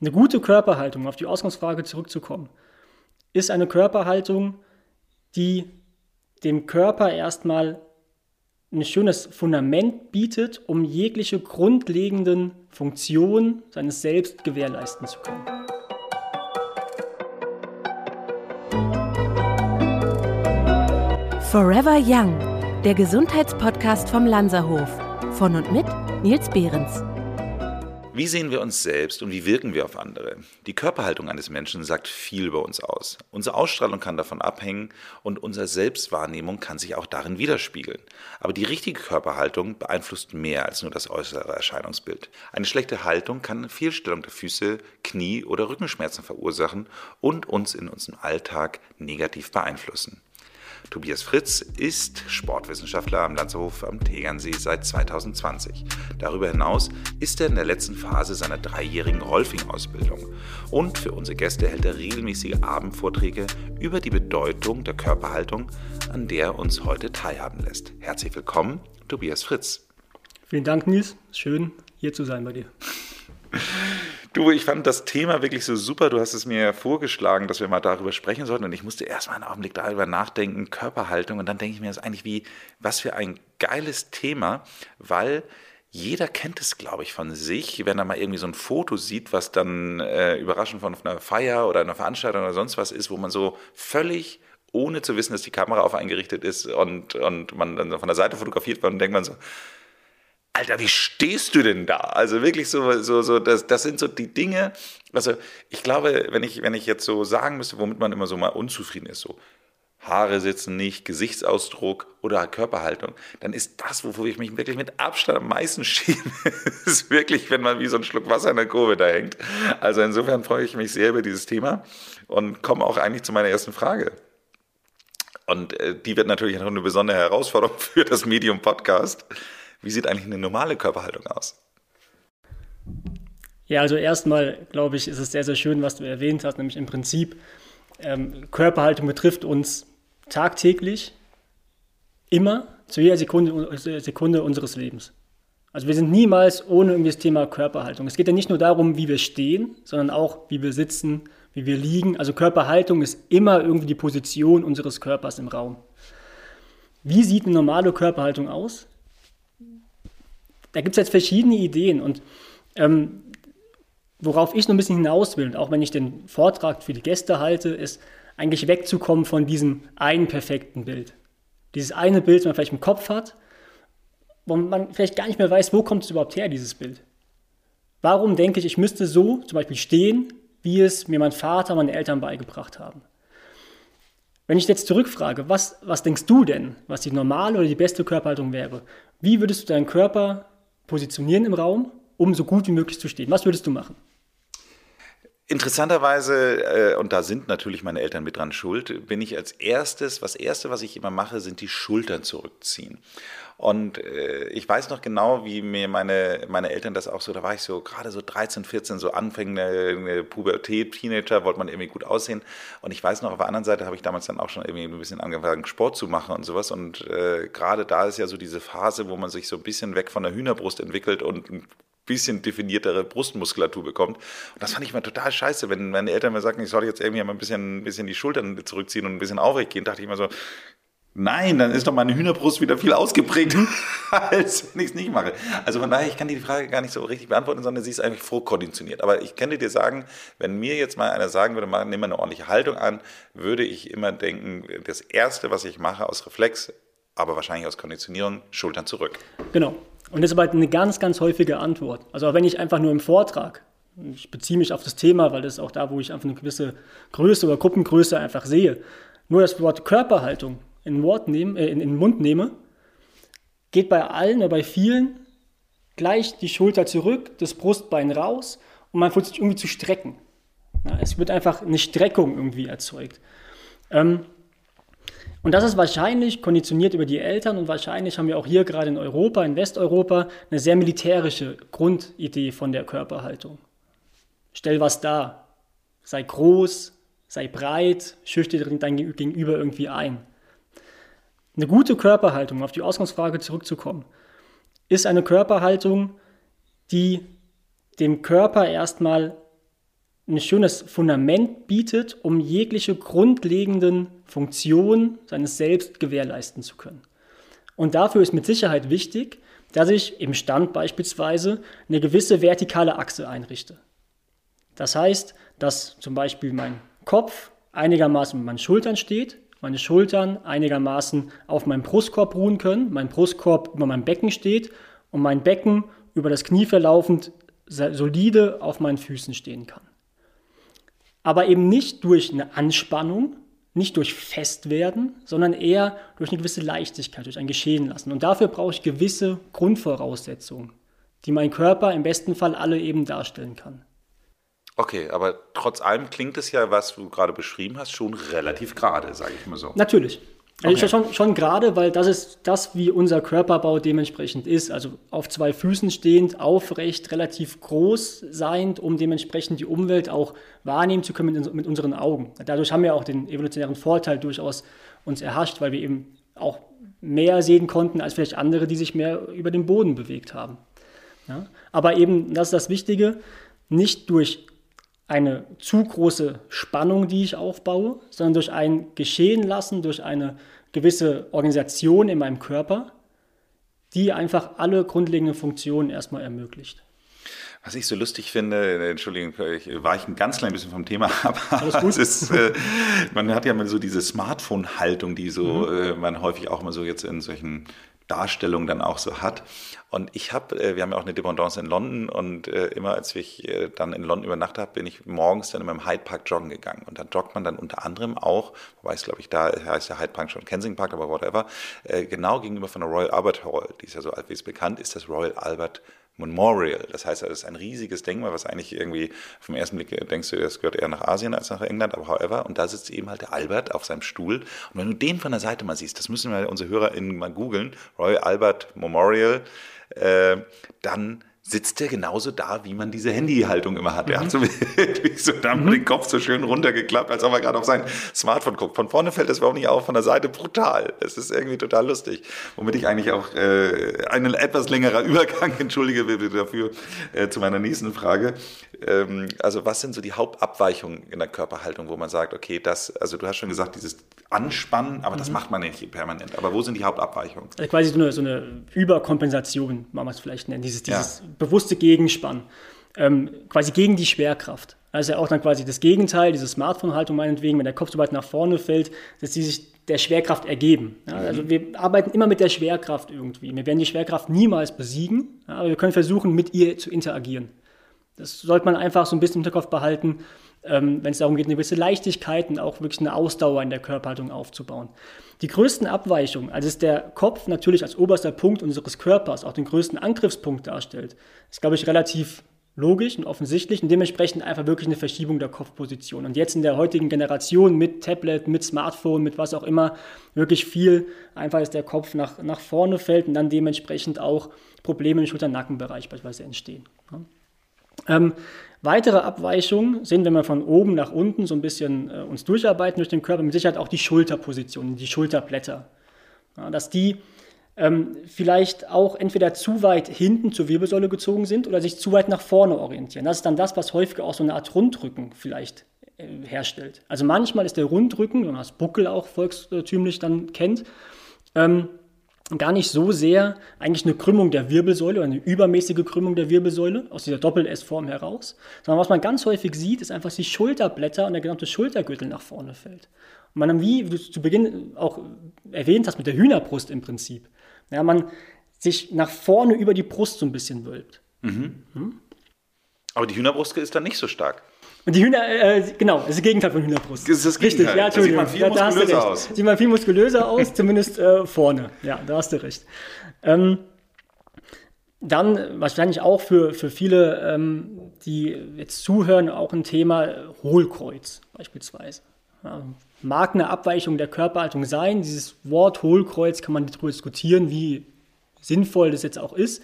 Eine gute Körperhaltung, auf die Ausgangsfrage zurückzukommen, ist eine Körperhaltung, die dem Körper erstmal ein schönes Fundament bietet, um jegliche grundlegenden Funktionen seines Selbst gewährleisten zu können. Forever Young, der Gesundheitspodcast vom Lanzerhof. Von und mit Nils Behrens. Wie sehen wir uns selbst und wie wirken wir auf andere? Die Körperhaltung eines Menschen sagt viel über uns aus. Unsere Ausstrahlung kann davon abhängen und unsere Selbstwahrnehmung kann sich auch darin widerspiegeln. Aber die richtige Körperhaltung beeinflusst mehr als nur das äußere Erscheinungsbild. Eine schlechte Haltung kann Fehlstellung der Füße, Knie oder Rückenschmerzen verursachen und uns in unserem Alltag negativ beeinflussen. Tobias Fritz ist Sportwissenschaftler am Lanzerhof am Tegernsee seit 2020. Darüber hinaus ist er in der letzten Phase seiner dreijährigen Rolfing-Ausbildung. Und für unsere Gäste hält er regelmäßige Abendvorträge über die Bedeutung der Körperhaltung, an der er uns heute teilhaben lässt. Herzlich willkommen, Tobias Fritz. Vielen Dank, Nils. Schön, hier zu sein bei dir. Du, ich fand das Thema wirklich so super. Du hast es mir vorgeschlagen, dass wir mal darüber sprechen sollten. Und ich musste erst mal einen Augenblick darüber nachdenken, Körperhaltung. Und dann denke ich mir, das eigentlich wie, was für ein geiles Thema, weil jeder kennt es, glaube ich, von sich, wenn er mal irgendwie so ein Foto sieht, was dann äh, überraschend von einer Feier oder einer Veranstaltung oder sonst was ist, wo man so völlig ohne zu wissen, dass die Kamera auf eingerichtet ist und, und man dann von der Seite fotografiert wird und denkt man so, Alter, wie stehst du denn da? Also wirklich so, so, so, das, das sind so die Dinge. Also ich glaube, wenn ich, wenn ich jetzt so sagen müsste, womit man immer so mal unzufrieden ist, so Haare sitzen nicht, Gesichtsausdruck oder Körperhaltung, dann ist das, wovor ich mich wirklich mit Abstand am meisten schäme, ist wirklich, wenn man wie so ein Schluck Wasser in der Kurve da hängt. Also insofern freue ich mich sehr über dieses Thema und komme auch eigentlich zu meiner ersten Frage. Und äh, die wird natürlich noch eine besondere Herausforderung für das Medium Podcast. Wie sieht eigentlich eine normale Körperhaltung aus? Ja, also erstmal glaube ich, ist es sehr, sehr schön, was du erwähnt hast, nämlich im Prinzip ähm, Körperhaltung betrifft uns tagtäglich, immer, zu jeder Sekunde, Sekunde unseres Lebens. Also wir sind niemals ohne irgendwie das Thema Körperhaltung. Es geht ja nicht nur darum, wie wir stehen, sondern auch, wie wir sitzen, wie wir liegen. Also Körperhaltung ist immer irgendwie die Position unseres Körpers im Raum. Wie sieht eine normale Körperhaltung aus? Da gibt es jetzt verschiedene Ideen und ähm, worauf ich noch ein bisschen hinaus will, auch wenn ich den Vortrag für die Gäste halte, ist eigentlich wegzukommen von diesem einen perfekten Bild. Dieses eine Bild, das man vielleicht im Kopf hat, wo man vielleicht gar nicht mehr weiß, wo kommt es überhaupt her, dieses Bild. Warum denke ich, ich müsste so zum Beispiel stehen, wie es mir mein Vater, meine Eltern beigebracht haben? Wenn ich jetzt zurückfrage, was, was denkst du denn, was die normale oder die beste Körperhaltung wäre? Wie würdest du deinen Körper positionieren im Raum, um so gut wie möglich zu stehen? Was würdest du machen? Interessanterweise, äh, und da sind natürlich meine Eltern mit dran schuld, bin ich als erstes, was erste, was ich immer mache, sind die Schultern zurückziehen. Und äh, ich weiß noch genau, wie mir meine, meine Eltern das auch so, da war ich so gerade so 13, 14, so anfängende Pubertät, Teenager, wollte man irgendwie gut aussehen. Und ich weiß noch, auf der anderen Seite habe ich damals dann auch schon irgendwie ein bisschen angefangen, Sport zu machen und sowas. Und äh, gerade da ist ja so diese Phase, wo man sich so ein bisschen weg von der Hühnerbrust entwickelt und ein bisschen definiertere Brustmuskulatur bekommt. Und das fand ich mal total scheiße, wenn meine Eltern mir sagten, ich soll jetzt irgendwie mal ein bisschen, ein bisschen die Schultern zurückziehen und ein bisschen aufrecht gehen, dachte ich immer so, Nein, dann ist doch meine Hühnerbrust wieder viel ausgeprägt, als wenn ich es nicht mache. Also von daher, ich kann die Frage gar nicht so richtig beantworten, sondern sie ist eigentlich vorkonditioniert. Aber ich könnte dir sagen, wenn mir jetzt mal einer sagen würde, nimm mal eine ordentliche Haltung an, würde ich immer denken, das Erste, was ich mache aus Reflex, aber wahrscheinlich aus Konditionierung, Schultern zurück. Genau. Und das ist aber eine ganz, ganz häufige Antwort. Also auch wenn ich einfach nur im Vortrag, ich beziehe mich auf das Thema, weil das ist auch da, wo ich einfach eine gewisse Größe oder Gruppengröße einfach sehe, nur das Wort Körperhaltung in Wort nehmen, äh, in, in den Mund nehme, geht bei allen oder bei vielen gleich die Schulter zurück, das Brustbein raus und man versucht sich irgendwie zu strecken. Ja, es wird einfach eine Streckung irgendwie erzeugt. Ähm, und das ist wahrscheinlich konditioniert über die Eltern und wahrscheinlich haben wir auch hier gerade in Europa, in Westeuropa, eine sehr militärische Grundidee von der Körperhaltung. Stell was dar. Sei groß, sei breit, schüchtere dein Gegenüber irgendwie ein. Eine gute Körperhaltung, auf die Ausgangsfrage zurückzukommen, ist eine Körperhaltung, die dem Körper erstmal ein schönes Fundament bietet, um jegliche grundlegenden Funktionen seines Selbst gewährleisten zu können. Und dafür ist mit Sicherheit wichtig, dass ich im Stand beispielsweise eine gewisse vertikale Achse einrichte. Das heißt, dass zum Beispiel mein Kopf einigermaßen mit meinen Schultern steht, meine Schultern einigermaßen auf meinem Brustkorb ruhen können, mein Brustkorb über meinem Becken steht und mein Becken über das Knie verlaufend solide auf meinen Füßen stehen kann. Aber eben nicht durch eine Anspannung, nicht durch Festwerden, sondern eher durch eine gewisse Leichtigkeit, durch ein Geschehen lassen. Und dafür brauche ich gewisse Grundvoraussetzungen, die mein Körper im besten Fall alle eben darstellen kann. Okay, aber trotz allem klingt es ja, was du gerade beschrieben hast, schon relativ gerade, sage ich mal so. Natürlich. Also okay. schon, schon gerade, weil das ist das, wie unser Körperbau dementsprechend ist. Also auf zwei Füßen stehend, aufrecht, relativ groß seiend, um dementsprechend die Umwelt auch wahrnehmen zu können mit, mit unseren Augen. Dadurch haben wir auch den evolutionären Vorteil durchaus uns erhascht, weil wir eben auch mehr sehen konnten als vielleicht andere, die sich mehr über den Boden bewegt haben. Ja? Aber eben, das ist das Wichtige, nicht durch eine zu große Spannung, die ich aufbaue, sondern durch ein Geschehen lassen, durch eine gewisse Organisation in meinem Körper, die einfach alle grundlegenden Funktionen erstmal ermöglicht. Was ich so lustig finde, Entschuldigung, ich weiche ein ganz klein bisschen vom Thema ab, aber es ist, äh, man hat ja mal so diese Smartphone-Haltung, die so mhm. äh, man häufig auch mal so jetzt in solchen Darstellung dann auch so hat. Und ich habe, äh, wir haben ja auch eine Dependance in London und äh, immer als ich äh, dann in London übernachtet habe, bin ich morgens dann in meinem Hyde Park joggen gegangen. Und da joggt man dann unter anderem auch, wobei es glaube ich da heißt ja Hyde Park schon Kensington Park, aber whatever, genau gegenüber von der Royal Albert Hall, die ist ja so alt wie es bekannt, ist das Royal Albert Memorial. Das heißt, das ist ein riesiges Denkmal, was eigentlich irgendwie vom ersten Blick denkst du, das gehört eher nach Asien als nach England, aber however. Und da sitzt eben halt der Albert auf seinem Stuhl. Und wenn du den von der Seite mal siehst, das müssen wir unsere HörerInnen mal googeln, Royal Albert Memorial, äh, dann sitzt er genauso da, wie man diese Handyhaltung immer hat. Mhm. Er hat so wirklich so dann mhm. den Kopf so schön runtergeklappt, als ob er gerade auf sein Smartphone guckt. Von vorne fällt das überhaupt nicht auf, von der Seite brutal. Es ist irgendwie total lustig. Womit ich eigentlich auch äh, ein etwas längerer Übergang, entschuldige bitte dafür, äh, zu meiner nächsten Frage. Ähm, also was sind so die Hauptabweichungen in der Körperhaltung, wo man sagt, okay, das, also du hast schon gesagt, dieses Anspannen, aber mhm. das macht man nicht permanent. Aber wo sind die Hauptabweichungen? Also quasi so eine, so eine Überkompensation, man es vielleicht nennen, dieses, dieses ja. Bewusste Gegenspann, ähm, quasi gegen die Schwerkraft. Also auch dann quasi das Gegenteil, diese Smartphone-Haltung meinetwegen, wenn der Kopf so weit nach vorne fällt, dass die sich der Schwerkraft ergeben. Ja, mhm. also wir arbeiten immer mit der Schwerkraft irgendwie. Wir werden die Schwerkraft niemals besiegen, ja, aber wir können versuchen, mit ihr zu interagieren. Das sollte man einfach so ein bisschen im Hinterkopf behalten, ähm, wenn es darum geht, eine gewisse Leichtigkeit und auch wirklich eine Ausdauer in der Körperhaltung aufzubauen. Die größten Abweichungen, also ist der Kopf natürlich als oberster Punkt unseres Körpers auch den größten Angriffspunkt darstellt, ist, glaube ich, relativ logisch und offensichtlich und dementsprechend einfach wirklich eine Verschiebung der Kopfposition. Und jetzt in der heutigen Generation mit Tablet, mit Smartphone, mit was auch immer, wirklich viel einfach, dass der Kopf nach, nach vorne fällt und dann dementsprechend auch Probleme im Schulter-Nackenbereich beispielsweise entstehen. Ähm, weitere Abweichungen sind, wenn wir von oben nach unten so ein bisschen äh, uns durcharbeiten durch den Körper, mit Sicherheit auch die Schulterpositionen, die Schulterblätter. Ja, dass die ähm, vielleicht auch entweder zu weit hinten zur Wirbelsäule gezogen sind oder sich zu weit nach vorne orientieren. Das ist dann das, was häufig auch so eine Art Rundrücken vielleicht äh, herstellt. Also manchmal ist der Rundrücken, wenn man das Buckel auch volkstümlich dann kennt, ähm, gar nicht so sehr eigentlich eine Krümmung der Wirbelsäule oder eine übermäßige Krümmung der Wirbelsäule aus dieser Doppel-S-Form heraus, sondern was man ganz häufig sieht, ist einfach, dass die Schulterblätter und der gesamte Schultergürtel nach vorne fällt. Und man dann, wie du zu Beginn auch erwähnt hast, mit der Hühnerbrust im Prinzip, ja, man sich nach vorne über die Brust so ein bisschen wölbt. Mhm. Hm? Aber die Hühnerbrust ist dann nicht so stark. Und die Hühner, äh, genau, das ist das Gegenteil von Hühnerbrust. Das ist das Gegenteil. Richtig, ja, da sieht man viel ja, muskulöser aus. Sieht man viel muskulöser aus, zumindest äh, vorne. Ja, da hast du recht. Ähm, dann wahrscheinlich auch für, für viele, ähm, die jetzt zuhören, auch ein Thema Hohlkreuz beispielsweise. Ja, mag eine Abweichung der Körperhaltung sein. Dieses Wort Hohlkreuz kann man darüber diskutieren, wie sinnvoll das jetzt auch ist.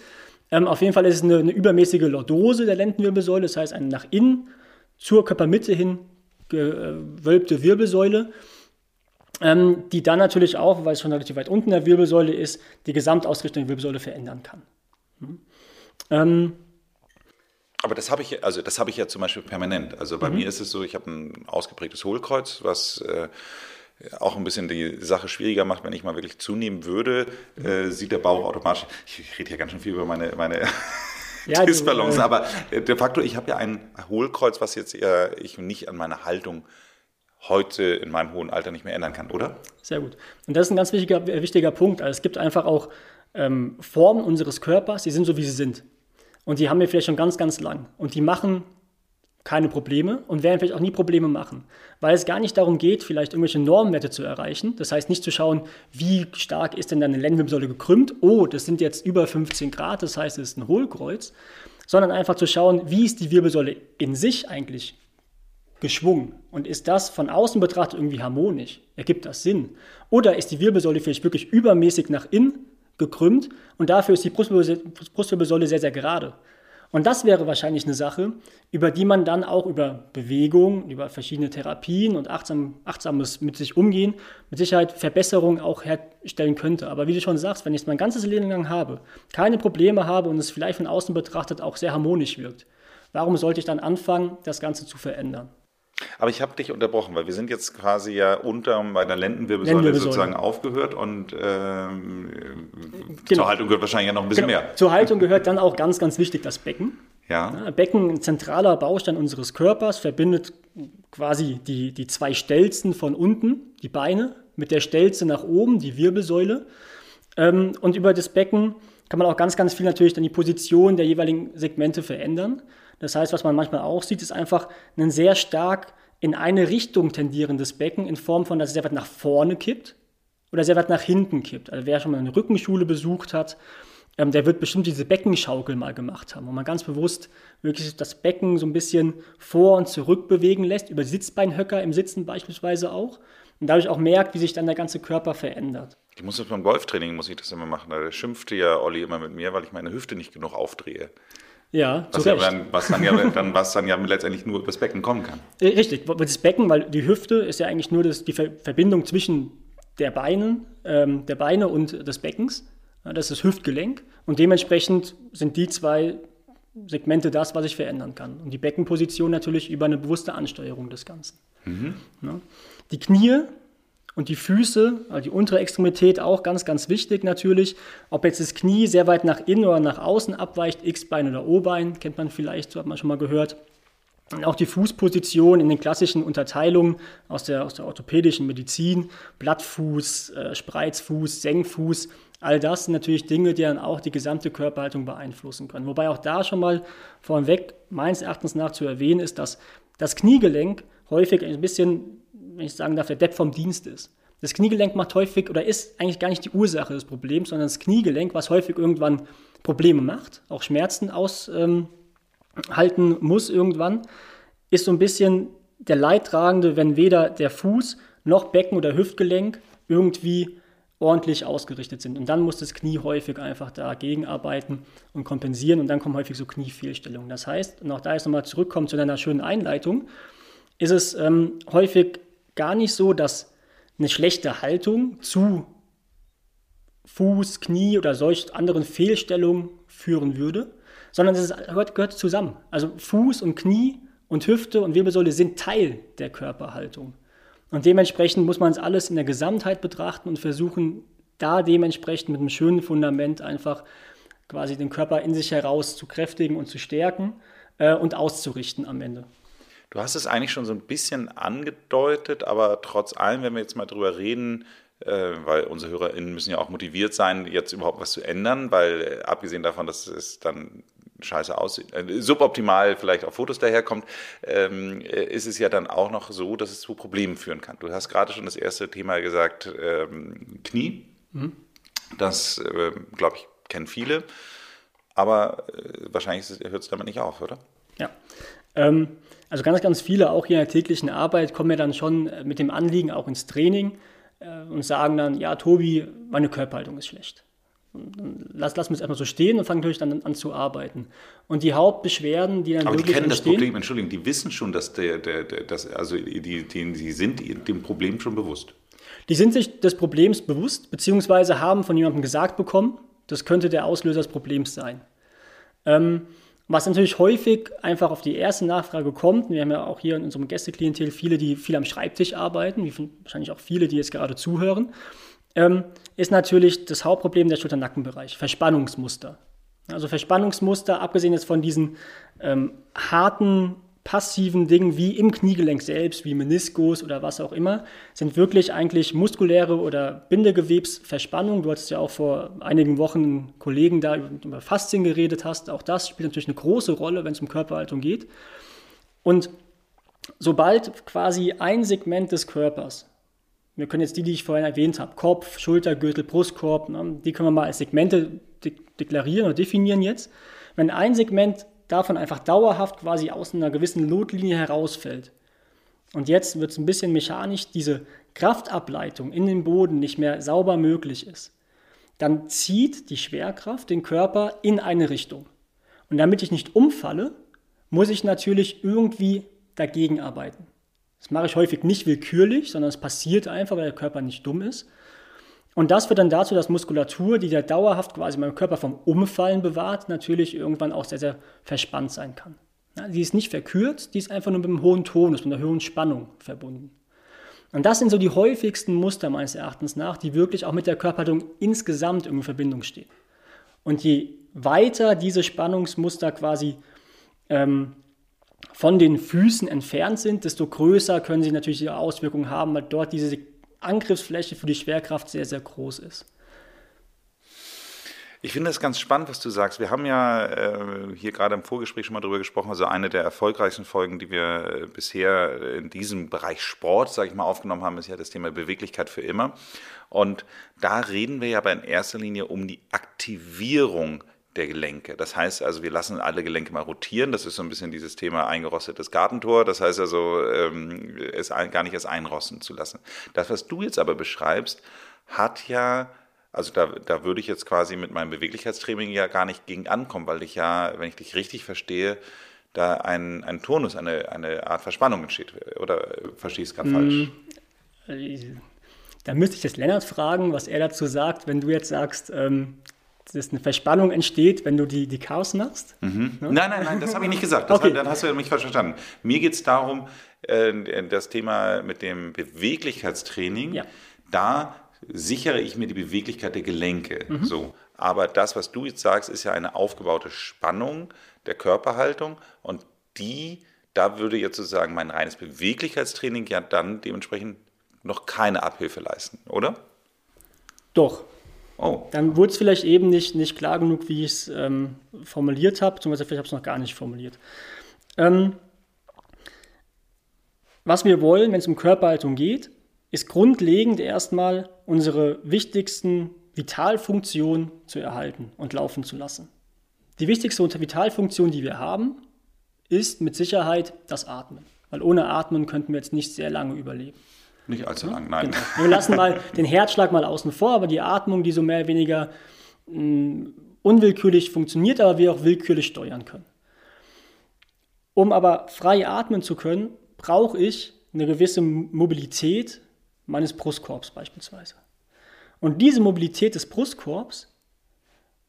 Ähm, auf jeden Fall ist es eine, eine übermäßige Lordose der Lendenwirbelsäule, das heißt eine nach innen zur Körpermitte hin gewölbte Wirbelsäule, ähm, die dann natürlich auch, weil es schon relativ weit unten der Wirbelsäule ist, die Gesamtausrichtung der Wirbelsäule verändern kann. Hm? Ähm, Aber das habe ich, also das habe ich ja zum Beispiel permanent. Also bei mhm. mir ist es so, ich habe ein ausgeprägtes Hohlkreuz, was äh, auch ein bisschen die Sache schwieriger macht, wenn ich mal wirklich zunehmen würde, äh, sieht der Bauch automatisch. Ich rede hier ganz schön viel über meine, meine ja, Disbalance, äh, aber de facto, ich habe ja ein Hohlkreuz, was jetzt eher ich nicht an meiner Haltung heute in meinem hohen Alter nicht mehr ändern kann, oder? Sehr gut. Und das ist ein ganz wichtiger, wichtiger Punkt. Also es gibt einfach auch ähm, Formen unseres Körpers, die sind so, wie sie sind. Und die haben wir vielleicht schon ganz, ganz lang. Und die machen keine Probleme und werden vielleicht auch nie Probleme machen, weil es gar nicht darum geht, vielleicht irgendwelche Normwerte zu erreichen. Das heißt nicht zu schauen, wie stark ist denn deine Lendenwirbelsäule gekrümmt. Oh, das sind jetzt über 15 Grad, das heißt, es ist ein Hohlkreuz, sondern einfach zu schauen, wie ist die Wirbelsäule in sich eigentlich geschwungen und ist das von außen betrachtet irgendwie harmonisch? Ergibt das Sinn? Oder ist die Wirbelsäule vielleicht wirklich übermäßig nach innen gekrümmt und dafür ist die Brustwirbelsäule sehr, sehr gerade? Und das wäre wahrscheinlich eine Sache, über die man dann auch über Bewegung, über verschiedene Therapien und achtsam, achtsames mit sich umgehen, mit Sicherheit Verbesserungen auch herstellen könnte. Aber wie du schon sagst, wenn ich es mein ganzes Leben lang habe, keine Probleme habe und es vielleicht von außen betrachtet auch sehr harmonisch wirkt, warum sollte ich dann anfangen, das Ganze zu verändern? Aber ich habe dich unterbrochen, weil wir sind jetzt quasi ja unter bei der Lendenwirbelsäule, Lendenwirbelsäule. sozusagen aufgehört und ähm, genau. zur Haltung gehört wahrscheinlich ja noch ein bisschen genau. mehr. Zur Haltung gehört dann auch ganz, ganz wichtig das Becken. Ja. Becken, ein zentraler Baustein unseres Körpers, verbindet quasi die, die zwei Stelzen von unten, die Beine, mit der Stelze nach oben, die Wirbelsäule. Ähm, und über das Becken kann man auch ganz, ganz viel natürlich dann die Position der jeweiligen Segmente verändern. Das heißt, was man manchmal auch sieht, ist einfach ein sehr stark in eine Richtung tendierendes Becken in Form von, dass es sehr weit nach vorne kippt oder sehr weit nach hinten kippt. Also wer schon mal eine Rückenschule besucht hat, ähm, der wird bestimmt diese Beckenschaukel mal gemacht haben, wo man ganz bewusst wirklich das Becken so ein bisschen vor und zurück bewegen lässt, über Sitzbeinhöcker im Sitzen beispielsweise auch und dadurch auch merkt, wie sich dann der ganze Körper verändert. Ich muss das beim Golftraining, muss ich das immer machen. Da schimpfte ja Olli immer mit mir, weil ich meine Hüfte nicht genug aufdrehe. Ja, was, ja dann, was, dann ja, dann, was dann ja letztendlich nur das Becken kommen kann. Äh, richtig, das Becken, weil die Hüfte ist ja eigentlich nur das, die Verbindung zwischen der, Beinen, ähm, der Beine und des Beckens. Das ist das Hüftgelenk und dementsprechend sind die zwei Segmente das, was ich verändern kann. Und die Beckenposition natürlich über eine bewusste Ansteuerung des Ganzen. Mhm. Die Knie und die Füße, also die untere Extremität auch ganz, ganz wichtig natürlich. Ob jetzt das Knie sehr weit nach innen oder nach außen abweicht, X-Bein oder O-Bein, kennt man vielleicht, so hat man schon mal gehört. Und auch die Fußposition in den klassischen Unterteilungen aus der, aus der orthopädischen Medizin, Blattfuß, äh, Spreizfuß, Senkfuß, all das sind natürlich Dinge, die dann auch die gesamte Körperhaltung beeinflussen können. Wobei auch da schon mal vorweg meines Erachtens nach zu erwähnen ist, dass das Kniegelenk häufig ein bisschen wenn ich sagen darf, der Depp vom Dienst ist. Das Kniegelenk macht häufig oder ist eigentlich gar nicht die Ursache des Problems, sondern das Kniegelenk, was häufig irgendwann Probleme macht, auch Schmerzen aushalten muss irgendwann, ist so ein bisschen der Leidtragende, wenn weder der Fuß noch Becken oder Hüftgelenk irgendwie ordentlich ausgerichtet sind. Und dann muss das Knie häufig einfach dagegen arbeiten und kompensieren und dann kommen häufig so Kniefehlstellungen. Das heißt, und auch da ist nochmal zurückkommen zu deiner schönen Einleitung, ist es ähm, häufig gar nicht so, dass eine schlechte Haltung zu Fuß, Knie oder solch anderen Fehlstellungen führen würde, sondern es gehört, gehört zusammen. Also Fuß und Knie und Hüfte und Wirbelsäule sind Teil der Körperhaltung. Und dementsprechend muss man es alles in der Gesamtheit betrachten und versuchen, da dementsprechend mit einem schönen Fundament einfach quasi den Körper in sich heraus zu kräftigen und zu stärken äh, und auszurichten am Ende. Du hast es eigentlich schon so ein bisschen angedeutet, aber trotz allem, wenn wir jetzt mal drüber reden, äh, weil unsere HörerInnen müssen ja auch motiviert sein, jetzt überhaupt was zu ändern, weil äh, abgesehen davon, dass es dann scheiße aussieht, äh, suboptimal vielleicht auf Fotos daherkommt, ähm, äh, ist es ja dann auch noch so, dass es zu Problemen führen kann. Du hast gerade schon das erste Thema gesagt, ähm, Knie. Mhm. Das, äh, glaube ich, kennen viele. Aber äh, wahrscheinlich hört es damit nicht auf, oder? Ja. Ähm, also ganz, ganz viele, auch hier in der täglichen Arbeit, kommen ja dann schon äh, mit dem Anliegen auch ins Training äh, und sagen dann, ja, Tobi, meine Körperhaltung ist schlecht. Lass, lass mich erstmal so stehen und fangen natürlich dann an zu arbeiten. Und die Hauptbeschwerden, die dann Aber wirklich die kennen das Problem, Entschuldigung, die wissen schon, dass der, der, der das, also die, die, die sind dem Problem schon bewusst. Die sind sich des Problems bewusst, beziehungsweise haben von jemandem gesagt bekommen, das könnte der Auslöser des Problems sein. Ähm, Was natürlich häufig einfach auf die erste Nachfrage kommt, wir haben ja auch hier in unserem Gästeklientel viele, die viel am Schreibtisch arbeiten, wie wahrscheinlich auch viele, die jetzt gerade zuhören, ähm, ist natürlich das Hauptproblem der Schulter-Nackenbereich, Verspannungsmuster. Also Verspannungsmuster, abgesehen jetzt von diesen ähm, harten passiven Dingen wie im Kniegelenk selbst, wie Meniskus oder was auch immer, sind wirklich eigentlich muskuläre oder Bindegewebsverspannungen. Du hattest ja auch vor einigen Wochen Kollegen da über Faszien geredet hast. Auch das spielt natürlich eine große Rolle, wenn es um Körperhaltung geht. Und sobald quasi ein Segment des Körpers, wir können jetzt die, die ich vorhin erwähnt habe, Kopf, Schulter, Gürtel, Brustkorb, ne, die können wir mal als Segmente deklarieren oder definieren jetzt. Wenn ein Segment davon einfach dauerhaft quasi aus einer gewissen Lotlinie herausfällt. Und jetzt wird es ein bisschen mechanisch, diese Kraftableitung in den Boden nicht mehr sauber möglich ist. Dann zieht die Schwerkraft den Körper in eine Richtung. Und damit ich nicht umfalle, muss ich natürlich irgendwie dagegen arbeiten. Das mache ich häufig nicht willkürlich, sondern es passiert einfach, weil der Körper nicht dumm ist. Und das führt dann dazu, dass Muskulatur, die ja dauerhaft quasi meinen Körper vom Umfallen bewahrt, natürlich irgendwann auch sehr, sehr verspannt sein kann. Die ist nicht verkürzt, die ist einfach nur mit einem hohen Tonus, mit einer hohen Spannung verbunden. Und das sind so die häufigsten Muster meines Erachtens nach, die wirklich auch mit der Körperhaltung insgesamt in Verbindung stehen. Und je weiter diese Spannungsmuster quasi ähm, von den Füßen entfernt sind, desto größer können sie natürlich ihre Auswirkungen haben, weil dort diese Angriffsfläche für die Schwerkraft sehr, sehr groß ist. Ich finde es ganz spannend, was du sagst. Wir haben ja äh, hier gerade im Vorgespräch schon mal darüber gesprochen. Also eine der erfolgreichsten Folgen, die wir äh, bisher in diesem Bereich Sport, sage ich mal, aufgenommen haben, ist ja das Thema Beweglichkeit für immer. Und da reden wir ja aber in erster Linie um die Aktivierung der Gelenke. Das heißt also, wir lassen alle Gelenke mal rotieren. Das ist so ein bisschen dieses Thema eingerostetes Gartentor. Das heißt also, ähm, es gar nicht erst einrosten zu lassen. Das, was du jetzt aber beschreibst, hat ja, also da, da würde ich jetzt quasi mit meinem Beweglichkeitstraining ja gar nicht gegen ankommen, weil ich ja, wenn ich dich richtig verstehe, da ein, ein Turnus, eine, eine Art Verspannung entsteht. Oder verstehe ich es gerade falsch? Hm, da müsste ich jetzt Lennart fragen, was er dazu sagt, wenn du jetzt sagst, ähm, dass eine Verspannung entsteht, wenn du die, die Chaos machst? Mhm. Ne? Nein, nein, nein, das habe ich nicht gesagt. Das okay. dann hast du mich falsch verstanden. Mir geht es darum, äh, das Thema mit dem Beweglichkeitstraining, ja. da sichere ich mir die Beweglichkeit der Gelenke. Mhm. So. Aber das, was du jetzt sagst, ist ja eine aufgebaute Spannung der Körperhaltung und die, da würde jetzt sozusagen mein reines Beweglichkeitstraining ja dann dementsprechend noch keine Abhilfe leisten, oder? Doch, Oh. Dann wurde es vielleicht eben nicht, nicht klar genug, wie ich es ähm, formuliert habe, beziehungsweise vielleicht habe ich es noch gar nicht formuliert. Ähm, was wir wollen, wenn es um Körperhaltung geht, ist grundlegend erstmal unsere wichtigsten Vitalfunktionen zu erhalten und laufen zu lassen. Die wichtigste Vitalfunktion, die wir haben, ist mit Sicherheit das Atmen. Weil ohne Atmen könnten wir jetzt nicht sehr lange überleben. Nicht allzu lang, nein. Genau. Wir lassen mal den Herzschlag mal außen vor, aber die Atmung, die so mehr oder weniger mh, mm, unwillkürlich funktioniert, aber wir auch willkürlich steuern können. Um aber frei atmen zu können, brauche ich eine gewisse Mobilität meines Brustkorbs beispielsweise. Und diese Mobilität des Brustkorbs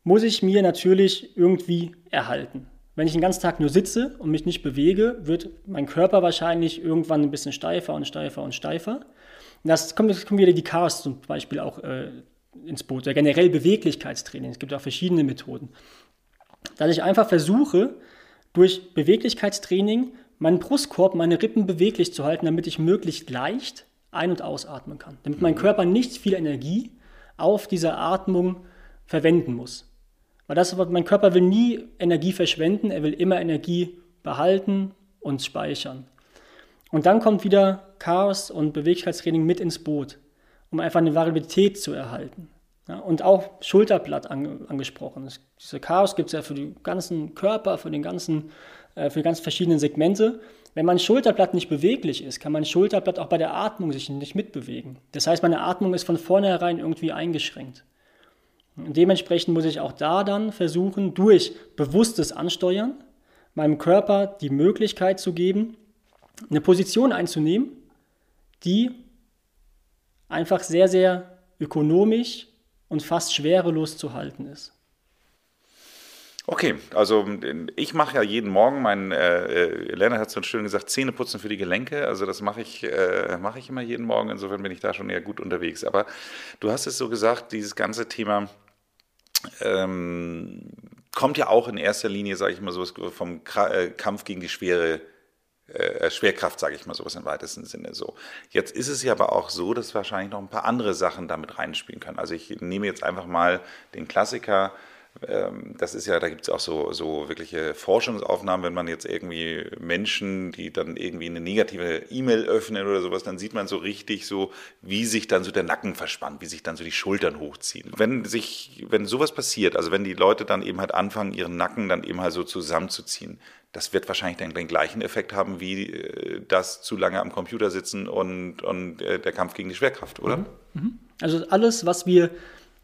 muss ich mir natürlich irgendwie erhalten. Wenn ich den ganzen Tag nur sitze und mich nicht bewege, wird mein Körper wahrscheinlich irgendwann ein bisschen steifer und steifer und steifer. Und das kommt, das kommen wieder die Cars zum Beispiel auch äh, ins Boot, oder generell Beweglichkeitstraining. Es gibt auch verschiedene Methoden. Dass ich einfach versuche, durch Beweglichkeitstraining meinen Brustkorb, meine Rippen beweglich zu halten, damit ich möglichst leicht ein- und ausatmen kann. Damit mein Körper nicht viel Energie auf diese Atmung verwenden muss. Weil das, mein Körper will nie Energie verschwenden, er will immer Energie behalten und speichern. Und dann kommt wieder Chaos und Beweglichkeitstraining mit ins Boot, um einfach eine Variabilität zu erhalten. Ja, und auch Schulterblatt an, angesprochen. Das, diese Chaos gibt es ja für den ganzen Körper, für, den ganzen, äh, für die ganz verschiedenen Segmente. Wenn mein Schulterblatt nicht beweglich ist, kann mein Schulterblatt auch bei der Atmung sich nicht mitbewegen. Das heißt, meine Atmung ist von vornherein irgendwie eingeschränkt. Und dementsprechend muss ich auch da dann versuchen, durch bewusstes Ansteuern meinem Körper die Möglichkeit zu geben, eine Position einzunehmen, die einfach sehr, sehr ökonomisch und fast schwerelos zu halten ist. Okay, also ich mache ja jeden Morgen, mein äh, Lennart hat so schön gesagt, Zähne putzen für die Gelenke. Also das mache ich, äh, mache ich immer jeden Morgen. Insofern bin ich da schon eher gut unterwegs. Aber du hast es so gesagt, dieses ganze Thema ähm, kommt ja auch in erster Linie, sage ich mal so, vom äh, Kampf gegen die schwere äh, Schwerkraft, sage ich mal sowas im weitesten Sinne so. Jetzt ist es ja aber auch so, dass wahrscheinlich noch ein paar andere Sachen damit reinspielen können. Also ich nehme jetzt einfach mal den Klassiker das ist ja, da gibt es auch so, so wirkliche Forschungsaufnahmen, wenn man jetzt irgendwie Menschen, die dann irgendwie eine negative E-Mail öffnen oder sowas, dann sieht man so richtig so, wie sich dann so der Nacken verspannt, wie sich dann so die Schultern hochziehen. Wenn sich, wenn sowas passiert, also wenn die Leute dann eben halt anfangen, ihren Nacken dann eben halt so zusammenzuziehen, das wird wahrscheinlich dann den gleichen Effekt haben, wie äh, das zu lange am Computer sitzen und, und äh, der Kampf gegen die Schwerkraft, oder? Mhm. mhm. Also alles, was wir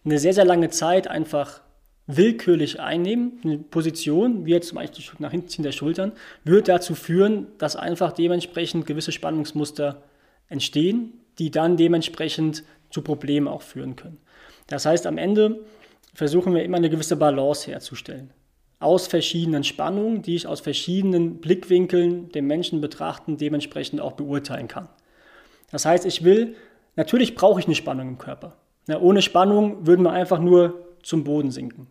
eine sehr, sehr lange Zeit einfach willkürlich einnehmen, eine Position, wie jetzt zum Beispiel nach hinten ziehen der Schultern, wird dazu führen, dass einfach dementsprechend gewisse Spannungsmuster entstehen, die dann dementsprechend zu Problemen auch führen können. Das heißt, am Ende versuchen wir immer eine gewisse Balance herzustellen. Aus verschiedenen Spannungen, die ich aus verschiedenen Blickwinkeln den Menschen betrachten, dementsprechend auch beurteilen kann. Das heißt, ich will, natürlich brauche ich eine Spannung im Körper. Ja, ohne Spannung würden wir einfach nur zum Boden sinken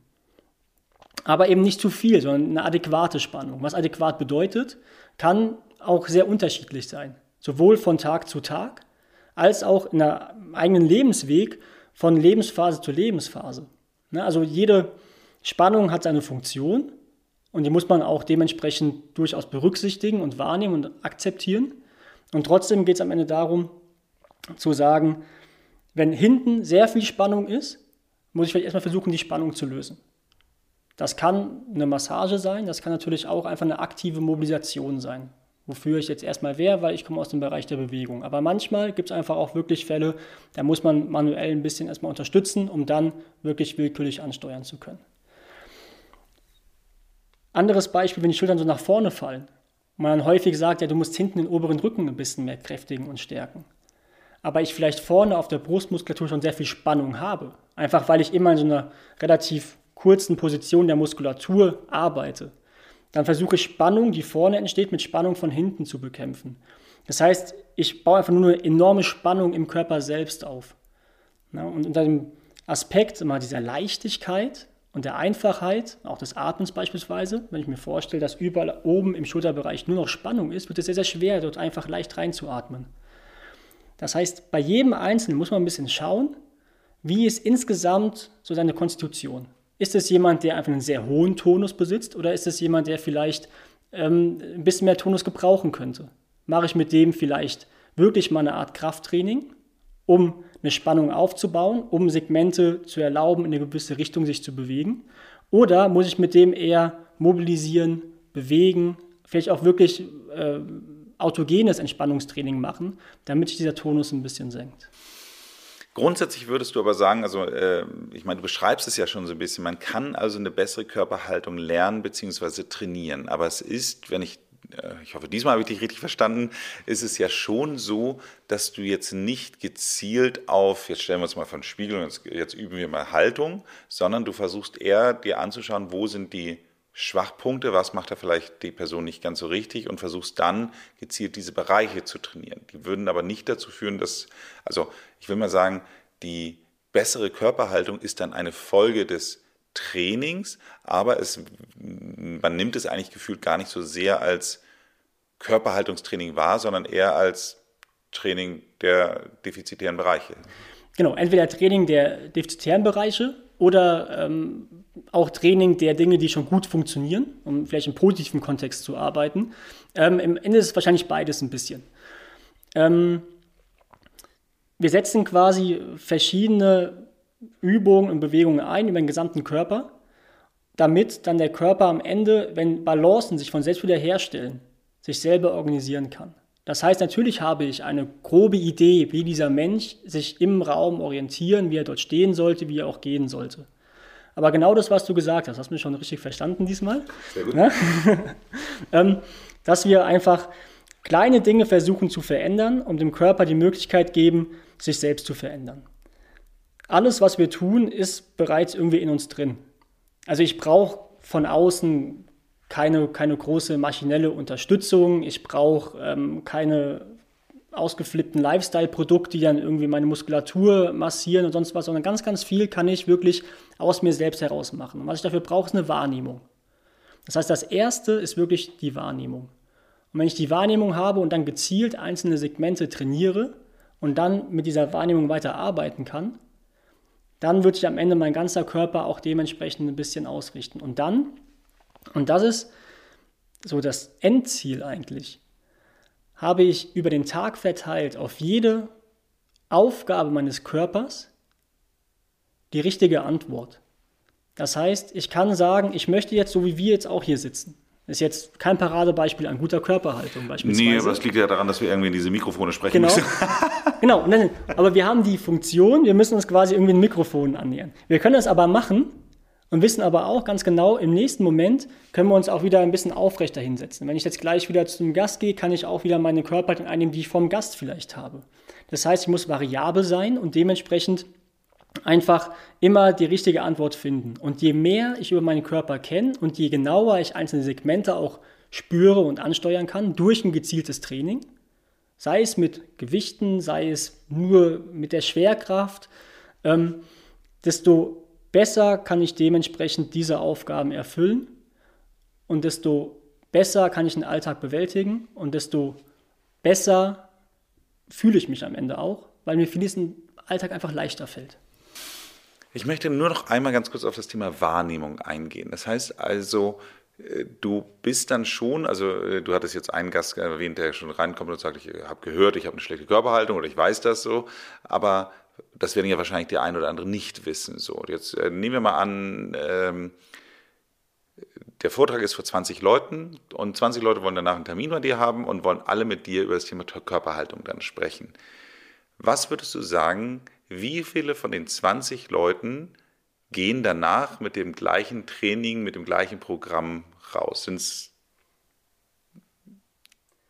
aber eben nicht zu viel, sondern eine adäquate Spannung. Was adäquat bedeutet, kann auch sehr unterschiedlich sein, sowohl von Tag zu Tag als auch in einem eigenen Lebensweg von Lebensphase zu Lebensphase. Ne, also jede Spannung hat seine Funktion und die muss man auch dementsprechend durchaus berücksichtigen und wahrnehmen und akzeptieren. Und trotzdem geht es am Ende darum zu sagen, wenn hinten sehr viel Spannung ist, muss ich vielleicht erstmal versuchen, die Spannung zu lösen. Das kann eine Massage sein, das kann natürlich auch einfach eine aktive Mobilisation sein. Wofür ich jetzt erstmal wäre, weil ich komme aus dem Bereich der Bewegung. Aber manchmal gibt es einfach auch wirklich Fälle, da muss man manuell ein bisschen erstmal unterstützen, um dann wirklich willkürlich ansteuern zu können. Anderes Beispiel, wenn die Schultern so nach vorne fallen. Man dann häufig sagt, ja, du musst hinten den oberen Rücken ein bisschen mehr kräftigen und stärken. Aber ich vielleicht vorne auf der Brustmuskulatur schon sehr viel Spannung habe. Einfach weil ich immer in so einer relativ kurzen Position der Muskulatur arbeite, dann versuche ich Spannung, die vorne entsteht, mit Spannung von hinten zu bekämpfen. Das heißt, ich baue einfach nur eine enorme Spannung im Körper selbst auf. und unter dem Aspekt immer dieser Leichtigkeit und der Einfachheit, auch des Atmens beispielsweise, wenn ich mir vorstelle, dass überall oben im Schulterbereich nur noch Spannung ist, wird es sehr, sehr schwer, dort einfach leicht reinzuatmen. Das heißt, bei jedem Einzelnen muss man ein bisschen schauen, wie ist insgesamt so seine Konstitution. Ist es jemand, der einfach einen sehr hohen Tonus besitzt oder ist es jemand, der vielleicht ähm, ein bisschen mehr Tonus gebrauchen könnte? Mache ich mit dem vielleicht wirklich mal eine Art Krafttraining, um eine Spannung aufzubauen, um Segmente zu erlauben, in eine gewisse Richtung sich zu bewegen? Oder muss ich mit dem eher mobilisieren, bewegen, vielleicht auch wirklich äh, autogenes Entspannungstraining machen, damit sich dieser Tonus ein bisschen senkt? Grundsätzlich würdest du aber sagen, also äh, ich meine, du beschreibst es ja schon so ein bisschen, man kann also eine bessere Körperhaltung lernen bzw. trainieren. Aber es ist, wenn ich, äh, ich hoffe, diesmal habe ich dich richtig verstanden, ist es ja schon so, dass du jetzt nicht gezielt auf, jetzt stellen wir uns mal von Spiegel und jetzt, jetzt üben wir mal Haltung, sondern du versuchst eher dir anzuschauen, wo sind die Schwachpunkte, was macht da vielleicht die Person nicht ganz so richtig und versuchst dann gezielt diese Bereiche zu trainieren. Die würden aber nicht dazu führen, dass, also ich will mal sagen, die bessere Körperhaltung ist dann eine Folge des Trainings, aber es, man nimmt es eigentlich gefühlt gar nicht so sehr als Körperhaltungstraining wahr, sondern eher als Training der defizitären Bereiche. Genau, entweder Training der defizitären Bereiche oder ähm, auch Training der Dinge, die schon gut funktionieren, um vielleicht im positiven Kontext zu arbeiten. Ähm, Im Ende ist es wahrscheinlich beides ein bisschen. Ähm, wir setzen quasi verschiedene Übungen und Bewegungen ein über den gesamten Körper, damit dann der Körper am Ende, wenn Balancen sich von selbst wieder herstellen, sich selber organisieren kann. Das heißt, natürlich habe ich eine grobe Idee, wie dieser Mensch sich im Raum orientieren, wie er dort stehen sollte, wie er auch gehen sollte. Aber genau das, was du gesagt hast, hast du mich schon richtig verstanden diesmal. Sehr gut. Ja? ähm, dass wir einfach kleine Dinge versuchen zu verändern und dem Körper die Möglichkeit geben, sich selbst zu verändern. Alles, was wir tun, ist bereits irgendwie in uns drin. Also ich brauche von außen keine, keine große maschinelle Unterstützung. Ich brauche ähm, keine ausgeflippten Lifestyle-Produkte, die dann irgendwie meine Muskulatur massieren und sonst was, sondern ganz, ganz viel kann ich wirklich aus mir selbst heraus machen. Und was ich dafür brauche, ist eine Wahrnehmung. Das heißt, das erste ist wirklich die Wahrnehmung. Und wenn ich die Wahrnehmung habe und dann gezielt einzelne Segmente trainiere und dann mit dieser Wahrnehmung weiter arbeiten kann, dann wird sich am Ende mein ganzer Körper auch dementsprechend ein bisschen ausrichten. Und dann, und das ist so das Endziel eigentlich, habe ich über den Tag verteilt auf jede Aufgabe meines Körpers die richtige Antwort. Das heißt, ich kann sagen, ich möchte jetzt, so wie wir jetzt auch hier sitzen, ist jetzt kein Paradebeispiel an guter Körperhaltung beispielsweise. Nee, aber das liegt ja daran, dass wir irgendwie in diese Mikrofone sprechen genau. müssen. genau, aber wir haben die Funktion, wir müssen uns quasi irgendwie ein Mikrofon annähern. Wir können das aber machen, und wissen aber auch ganz genau, im nächsten Moment können wir uns auch wieder ein bisschen aufrechter hinsetzen. Wenn ich jetzt gleich wieder zum Gast gehe, kann ich auch wieder meine Körperhaltung einnehmen, die ich vom Gast vielleicht habe. Das heißt, ich muss variabel sein und dementsprechend einfach immer die richtige Antwort finden. Und je mehr ich über meinen Körper kenne und je genauer ich einzelne Segmente auch spüre und ansteuern kann durch ein gezieltes Training, sei es mit Gewichten, sei es nur mit der Schwerkraft, ähm, desto besser kann ich dementsprechend diese Aufgaben erfüllen und desto besser kann ich den Alltag bewältigen und desto besser fühle ich mich am Ende auch, weil mir vieles im Alltag einfach leichter fällt. Ich möchte nur noch einmal ganz kurz auf das Thema Wahrnehmung eingehen. Das heißt also, äh, du bist dann schon, also äh, du hattest jetzt einen Gast erwähnt, der schon reinkommt und sagt, ich habe gehört, ich habe eine schlechte Körperhaltung oder ich weiß das so, aber das werden ja wahrscheinlich die ein oder andere nicht wissen. So, jetzt äh, nehmen wir mal an, ähm, der Vortrag ist vor 20 Leuten und 20 Leute wollen danach einen Termin bei dir haben und wollen alle mit dir über das Thema Körperhaltung dann sprechen. Was würdest du sagen, wie viele von den 20 Leuten gehen danach mit dem gleichen Training, mit dem gleichen Programm raus? Sind es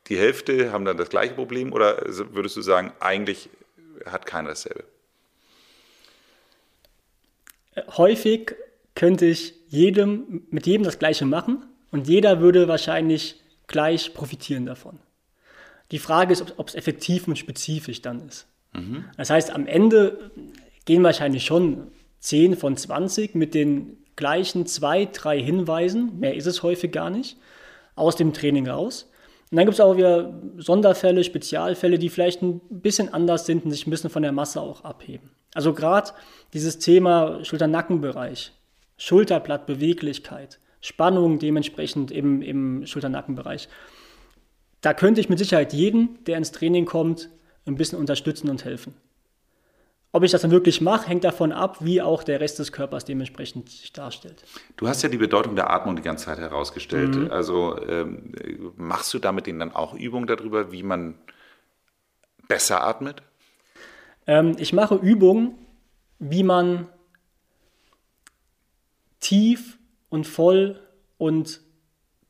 die Hälfte haben dann das gleiche Problem oder würdest du sagen, eigentlich hat keiner dasselbe? Häufig könnte ich jedem, mit jedem das Gleiche machen und jeder würde wahrscheinlich gleich profitieren davon. Die Frage ist, ob es effektiv und spezifisch dann ist. Mhm. Das heißt, am Ende gehen wahrscheinlich schon 10 von 20 mit den gleichen zwei, drei Hinweisen, mehr ist es häufig gar nicht, aus dem Training raus. Und dann gibt es auch wieder Sonderfälle, Spezialfälle, die vielleicht ein bisschen anders sind und sich ein bisschen von der Masse auch abheben. Also gerade dieses Thema Schulter-Nackenbereich, Schulterblattbeweglichkeit, Spannung dementsprechend im, im Schulter-Nackenbereich. Da könnte ich mit Sicherheit jeden, der ins Training kommt, ein bisschen unterstützen und helfen. Ob ich das dann wirklich mache, hängt davon ab, wie auch der Rest des Körpers dementsprechend sich darstellt. Du hast ja die Bedeutung der Atmung die ganze Zeit herausgestellt. Mhm. Also ähm, machst du damit denen dann auch Übungen darüber, wie man besser atmet? Ähm, ich mache Übungen, wie man tief und voll und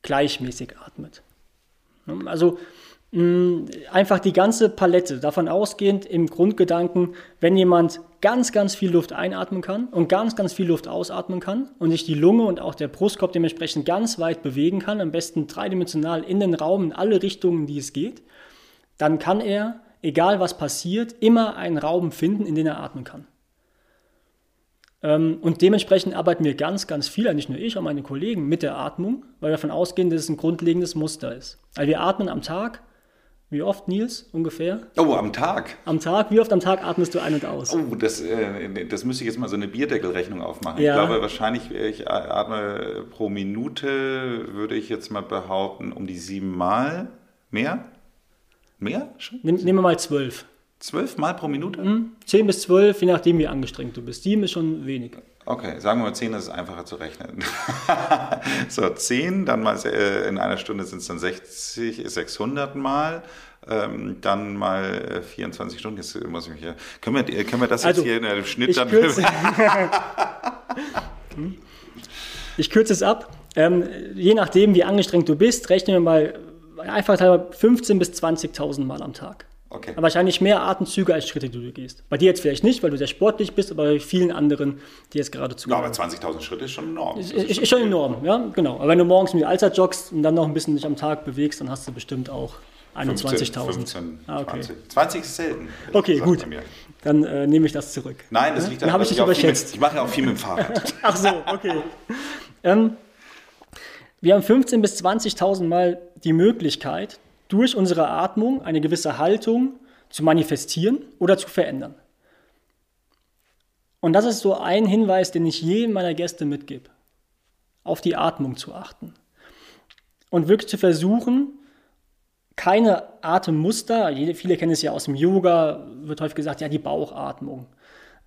gleichmäßig atmet. Also mh, einfach die ganze Palette, davon ausgehend im Grundgedanken, wenn jemand ganz, ganz viel Luft einatmen kann und ganz, ganz viel Luft ausatmen kann und sich die Lunge und auch der Brustkorb dementsprechend ganz weit bewegen kann, am besten dreidimensional in den Raum, in alle Richtungen, die es geht, dann kann er, egal was passiert, immer einen Raum finden, in den er atmen kann. Ähm, und dementsprechend arbeiten wir ganz, ganz viel, nicht nur ich, auch meine Kollegen, mit der Atmung, weil wir davon ausgehen, dass es ein grundlegendes Muster ist. Also wir atmen am Tag, wie oft, Nils, ungefähr? Oh, am Tag? Am Tag, wie oft am Tag atmest du ein und aus? Oh, das, äh, das müsste ich jetzt mal so eine Bierdeckelrechnung aufmachen. Ja. Ich glaube wahrscheinlich, ich atme pro Minute, würde ich jetzt mal behaupten, um die sieben Mal. Mehr? Mehr? Schon? nehmen wir mal zwölf. Zwölf Mal pro Minute? Mhm. Zehn bis zwölf, je nachdem, wie angestrengt du bist. Sieben ist schon wenig. Okay, sagen wir mal zehn, das ist einfacher zu rechnen. so, zehn, dann mal äh, in einer Stunde sind es dann 60, 600 Mal. Ähm, dann mal 24 Stunden. Jetzt muss ich mich hier. Können wir, können wir das also, jetzt hier in einem Schnitt dann. Kürze, ich kürze es ab. Ähm, je nachdem, wie angestrengt du bist, rechnen wir mal einfach 15.000 bis 20.000 Mal am Tag. Okay. Aber wahrscheinlich mehr Atemzüge als Schritte, die du gehst. Bei dir jetzt vielleicht nicht, weil du sehr sportlich bist, aber bei vielen anderen, die jetzt gerade zu. Ja, aber 20.000 Schritte ist schon enorm. Ist, ist, ist, schon enorm, ja, genau. Aber wenn du morgens mit dem Alter joggst und dann noch ein bisschen dich am Tag bewegst, dann hast du bestimmt auch 21.000. 15, ah, okay. 20. 20 ist selten. Okay, gut. Dann äh, nehme ich das zurück. Nein, das liegt daran, dann habe ich dich überschätzt. Mit, ich mache ja auch viel mit dem Fahrrad. Ach so, okay. ähm, wir haben 15.000 bis 20.000 Mal die Möglichkeit, durch unsere Atmung eine gewisse Haltung zu manifestieren oder zu verändern. Und das ist so ein Hinweis, den ich jedem meiner Gäste mitgebe, auf die Atmung zu achten. Und wirklich zu versuchen, keine Atemmuster, viele kennen es ja aus dem Yoga, wird häufig gesagt, ja, die Bauchatmung.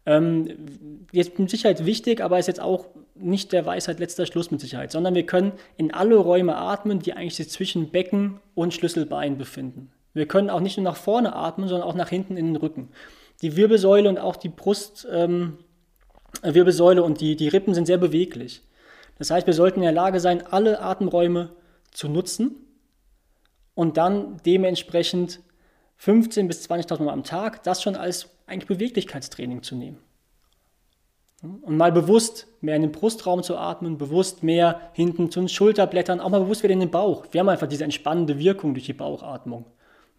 Ähm, jetzt mit Sicherheit wichtig, aber ist jetzt auch nicht der Weisheit letzter Schluss mit Sicherheit, sondern wir können in alle Räume atmen, die eigentlich sich zwischen Becken und Schlüsselbein befinden. Wir können auch nicht nur nach vorne atmen, sondern auch nach hinten in den Rücken. Die Wirbelsäule und auch die Brustwirbelsäule ähm, und die, die Rippen sind sehr beweglich. Das heißt, wir sollten in der Lage sein, alle Atemräume zu nutzen und dann dementsprechend 15.000 bis 20.000 Mal am Tag das schon als eigentlich Beweglichkeitstraining zu nehmen. Und mal bewusst mehr in den Brustraum zu atmen, bewusst mehr hinten zu den Schulterblättern, auch mal bewusst wieder in den Bauch. Wir haben einfach diese entspannende Wirkung durch die Bauchatmung.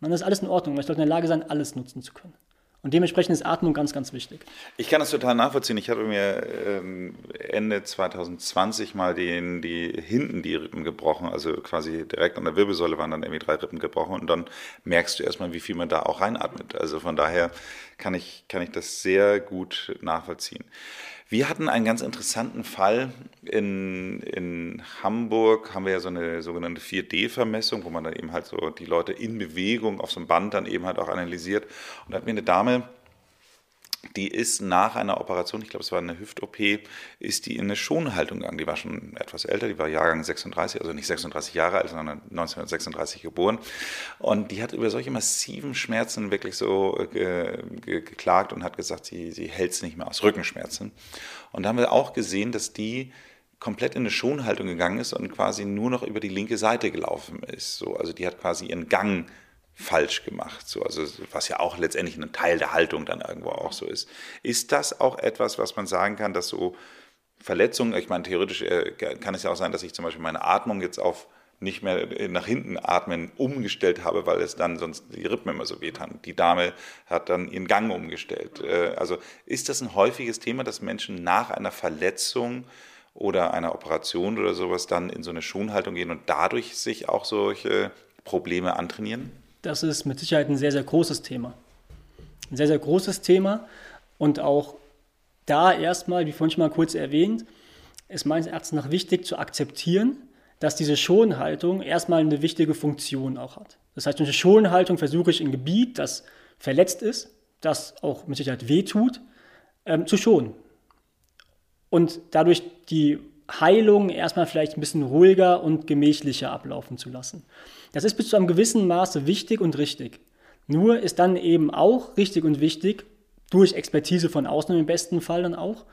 Dann ist alles in Ordnung, ich sollte in der Lage sein, alles nutzen zu können. Und dementsprechend ist Atmung ganz, ganz wichtig. Ich kann das total nachvollziehen. Ich hatte mir ähm, Ende 2020 mal die, die hinten die Rippen gebrochen, also quasi direkt an der Wirbelsäule waren dann irgendwie drei Rippen gebrochen und dann merkst du erstmal, wie viel man da auch reinatmet. Also von daher kann ich, kann ich das sehr gut nachvollziehen. Wir hatten einen ganz interessanten Fall in, in Hamburg, haben wir ja so eine sogenannte 4D-Vermessung, wo man dann eben halt so die Leute in Bewegung auf so einem Band dann eben halt auch analysiert. Und da hat mir eine Dame die ist nach einer Operation, ich glaube, es war eine Hüft-OP, ist die in eine Schonhaltung gegangen. Die war schon etwas älter, die war Jahrgang 36, also nicht 36 Jahre alt, sondern 1936 geboren. Und die hat über solche massiven Schmerzen wirklich so äh, ge ge geklagt und hat gesagt, sie, sie hält es nicht mehr aus, Rückenschmerzen. Und da haben wir auch gesehen, dass die komplett in eine Schonhaltung gegangen ist und quasi nur noch über die linke Seite gelaufen ist. So, also die hat quasi ihren Gang falsch gemacht. So, also was ja auch letztendlich ein Teil der Haltung dann irgendwo auch so ist. Ist das auch etwas, was man sagen kann, dass so Verletzungen, ich meine, theoretisch äh, kann es ja auch sein, dass ich zum Beispiel meine Atmung jetzt auf nicht mehr nach hinten atmen umgestellt habe, weil es dann sonst die Rippen immer so wehtan. Die Dame hat dann ihren Gang umgestellt. Äh, also ist das ein häufiges Thema, dass Menschen nach einer Verletzung oder einer Operation oder sowas dann in so eine Schonhaltung gehen und dadurch sich auch solche Probleme antrainieren? Das ist mit Sicherheit ein sehr, sehr großes Thema. Ein sehr, sehr großes Thema und auch da erstmal, wie vorhin schon mal kurz erwähnt, ist meines Erachtens nach wichtig zu akzeptieren, dass diese Schonhaltung erstmal eine wichtige Funktion auch hat. Das heißt, durch die Schonhaltung versuche ich ein Gebiet, das verletzt ist, das auch mit Sicherheit wehtut, ähm, zu schonen. Und dadurch die Heilung erstmal vielleicht ein bisschen ruhiger und gemächlicher ablaufen zu lassen. Das ist bis zu einem gewissen Maße wichtig und richtig. Nur ist dann eben auch richtig und wichtig, durch Expertise von außen im besten Fall dann auch,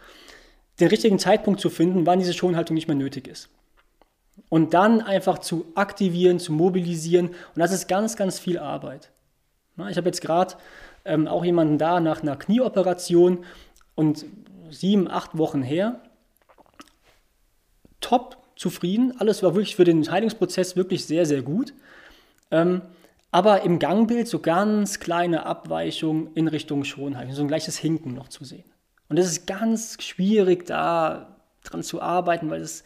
den richtigen Zeitpunkt zu finden, wann diese Schonhaltung nicht mehr nötig ist. Und dann einfach zu aktivieren, zu mobilisieren. Und das ist ganz, ganz viel Arbeit. Ich habe jetzt gerade ähm, auch jemanden da nach einer Knieoperation und sieben, acht Wochen her. Top zufrieden. Alles war wirklich für den Heilungsprozess wirklich sehr, sehr gut. Ähm, aber im Gangbild so ganz kleine Abweichungen in Richtung Schonheit, so ein gleiches Hinken noch zu sehen. Und es ist ganz schwierig, da dran zu arbeiten, weil es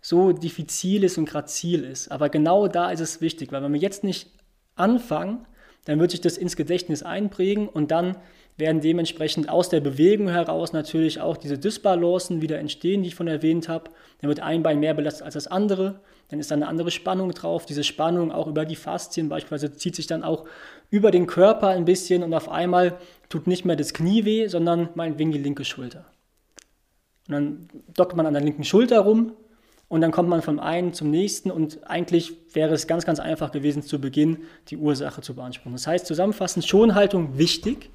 so diffizil ist und grazil ist. Aber genau da ist es wichtig, weil wenn wir jetzt nicht anfangen, dann wird sich das ins Gedächtnis einprägen und dann werden dementsprechend aus der Bewegung heraus natürlich auch diese Dysbalancen wieder entstehen, die ich von erwähnt habe. Dann wird ein Bein mehr belastet als das andere, dann ist da eine andere Spannung drauf. Diese Spannung auch über die Faszien beispielsweise zieht sich dann auch über den Körper ein bisschen und auf einmal tut nicht mehr das Knie weh, sondern meinetwegen die linke Schulter. Und dann dockt man an der linken Schulter rum und dann kommt man vom einen zum nächsten und eigentlich wäre es ganz, ganz einfach gewesen, zu Beginn die Ursache zu beanspruchen. Das heißt, zusammenfassend, Schonhaltung wichtig,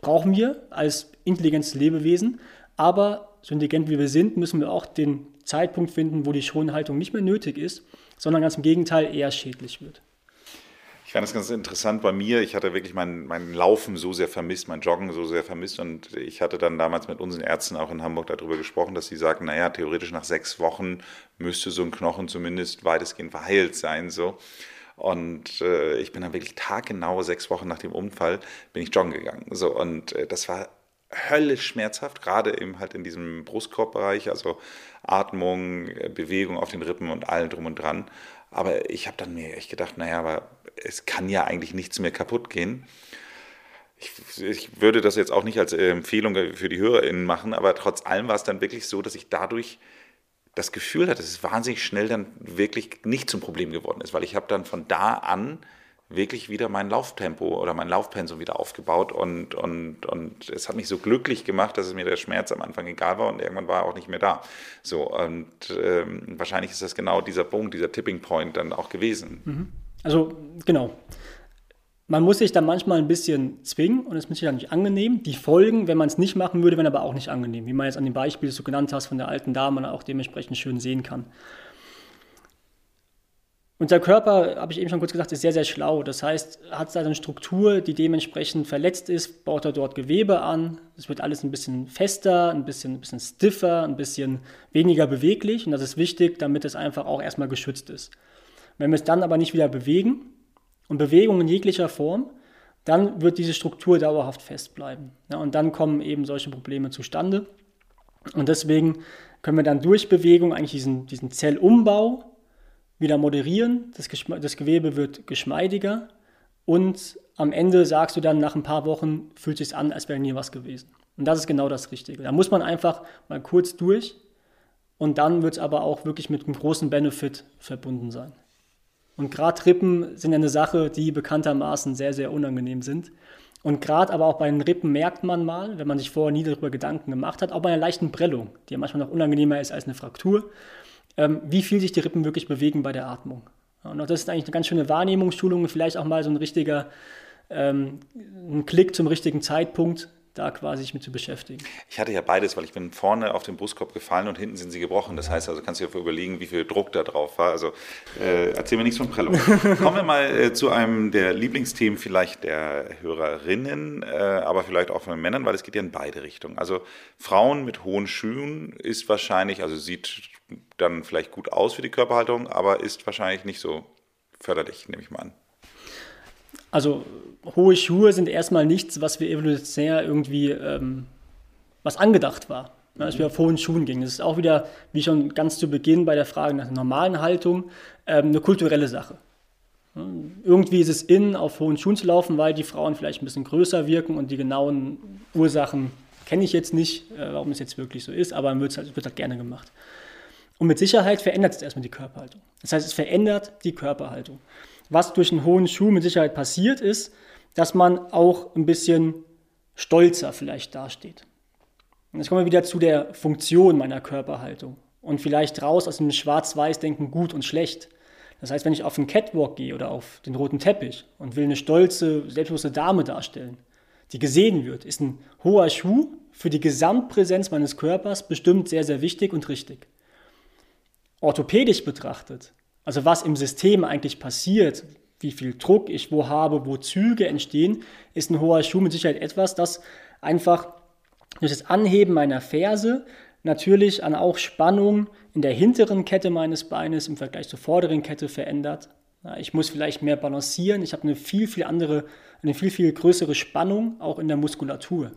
brauchen wir als intelligentes Lebewesen, aber so intelligent wie wir sind, müssen wir auch den Zeitpunkt finden, wo die Schonhaltung nicht mehr nötig ist, sondern ganz im Gegenteil eher schädlich wird. Ich fand das ganz interessant bei mir. Ich hatte wirklich mein, mein Laufen so sehr vermisst, mein Joggen so sehr vermisst. Und ich hatte dann damals mit unseren Ärzten auch in Hamburg darüber gesprochen, dass sie sagten, naja, theoretisch nach sechs Wochen müsste so ein Knochen zumindest weitestgehend verheilt sein. So. Und äh, ich bin dann wirklich taggenau sechs Wochen nach dem Unfall bin ich joggen gegangen. So, und äh, das war höllisch schmerzhaft, gerade eben halt in diesem Brustkorbbereich, also Atmung, äh, Bewegung auf den Rippen und allem drum und dran. Aber ich habe dann mir echt gedacht, naja, aber es kann ja eigentlich nichts mehr kaputt gehen. Ich, ich, würde das jetzt auch nicht als äh, Empfehlung für die HörerInnen machen, aber trotz allem war es dann wirklich so, dass ich dadurch das Gefühl hatte, dass es wahnsinnig schnell dann wirklich nicht zum Problem geworden ist, weil ich habe dann von da an wirklich wieder mein Lauftempo oder mein Laufpensum wieder aufgebaut und, und, und es hat mich so glücklich gemacht, dass es mir der Schmerz am Anfang egal war und irgendwann war er auch nicht mehr da. So, und ähm, wahrscheinlich ist das genau dieser Punkt, dieser Tipping Point dann auch gewesen. Mhm. Also, genau. Man muss sich da manchmal ein bisschen zwingen und es ist sicher nicht angenehm. Die Folgen, wenn man es nicht machen würde, wären aber auch nicht angenehm, wie man jetzt an dem Beispiel, das du genannt hast, von der alten Dame auch dementsprechend schön sehen kann. Unser Körper, habe ich eben schon kurz gesagt, ist sehr, sehr schlau. Das heißt, hat eine Struktur, die dementsprechend verletzt ist, baut er dort Gewebe an. Es wird alles ein bisschen fester, ein bisschen, ein bisschen stiffer, ein bisschen weniger beweglich. Und das ist wichtig, damit es einfach auch erstmal geschützt ist. Wenn wir es dann aber nicht wieder bewegen, und Bewegung in jeglicher Form, dann wird diese Struktur dauerhaft festbleiben. Ja, und dann kommen eben solche Probleme zustande. Und deswegen können wir dann durch Bewegung eigentlich diesen, diesen Zellumbau wieder moderieren, das, das Gewebe wird geschmeidiger und am Ende sagst du dann nach ein paar Wochen, fühlt sich an, als wäre nie was gewesen. Und das ist genau das Richtige. Da muss man einfach mal kurz durch und dann wird es aber auch wirklich mit einem großen Benefit verbunden sein. Und gerade Rippen sind eine Sache, die bekanntermaßen sehr, sehr unangenehm sind. Und gerade aber auch bei den Rippen merkt man mal, wenn man sich vorher nie darüber Gedanken gemacht hat, auch bei einer leichten Prellung, die ja manchmal noch unangenehmer ist als eine Fraktur, ähm, wie viel sich die Rippen wirklich bewegen bei der Atmung. Und auch das ist eigentlich eine ganz schöne Wahrnehmungsschulung, vielleicht auch mal so ein richtiger ähm, ein Klick zum richtigen Zeitpunkt, da quasi sich mit zu beschäftigen. Ich hatte ja beides, weil ich bin vorne auf den Brustkorb gefallen und hinten sind sie gebrochen. Das heißt also, kannst du dir überlegen, wie viel Druck da drauf war. Also äh, erzähl mir nichts von Prellung. Kommen wir mal äh, zu einem der Lieblingsthemen vielleicht der Hörerinnen, äh, aber vielleicht auch von den Männern, weil es geht ja in beide Richtungen. Also Frauen mit hohen Schuhen ist wahrscheinlich, also sieht dann vielleicht gut aus für die Körperhaltung, aber ist wahrscheinlich nicht so förderlich, nehme ich mal an. Also hohe Schuhe sind erstmal nichts, was wir evolutionär irgendwie, ähm, was angedacht war, ne, als wir auf hohen Schuhen gingen. Das ist auch wieder, wie schon ganz zu Beginn bei der Frage nach der normalen Haltung, ähm, eine kulturelle Sache. Irgendwie ist es in, auf hohen Schuhen zu laufen, weil die Frauen vielleicht ein bisschen größer wirken und die genauen Ursachen kenne ich jetzt nicht, äh, warum es jetzt wirklich so ist, aber es wird, wird halt gerne gemacht. Und mit Sicherheit verändert es erstmal die Körperhaltung. Das heißt, es verändert die Körperhaltung. Was durch einen hohen Schuh mit Sicherheit passiert ist, dass man auch ein bisschen stolzer vielleicht dasteht. Und jetzt kommen wir wieder zu der Funktion meiner Körperhaltung und vielleicht raus aus dem Schwarz-Weiß-Denken gut und schlecht. Das heißt, wenn ich auf einen Catwalk gehe oder auf den roten Teppich und will eine stolze, selbstbewusste Dame darstellen, die gesehen wird, ist ein hoher Schuh für die Gesamtpräsenz meines Körpers bestimmt sehr, sehr wichtig und richtig. Orthopädisch betrachtet, also was im System eigentlich passiert, wie viel Druck ich wo habe, wo Züge entstehen, ist ein hoher Schuh mit Sicherheit etwas, das einfach durch das Anheben meiner Ferse natürlich an auch Spannung in der hinteren Kette meines Beines im Vergleich zur vorderen Kette verändert. Ich muss vielleicht mehr balancieren. Ich habe eine viel, viel andere, eine viel, viel größere Spannung auch in der Muskulatur.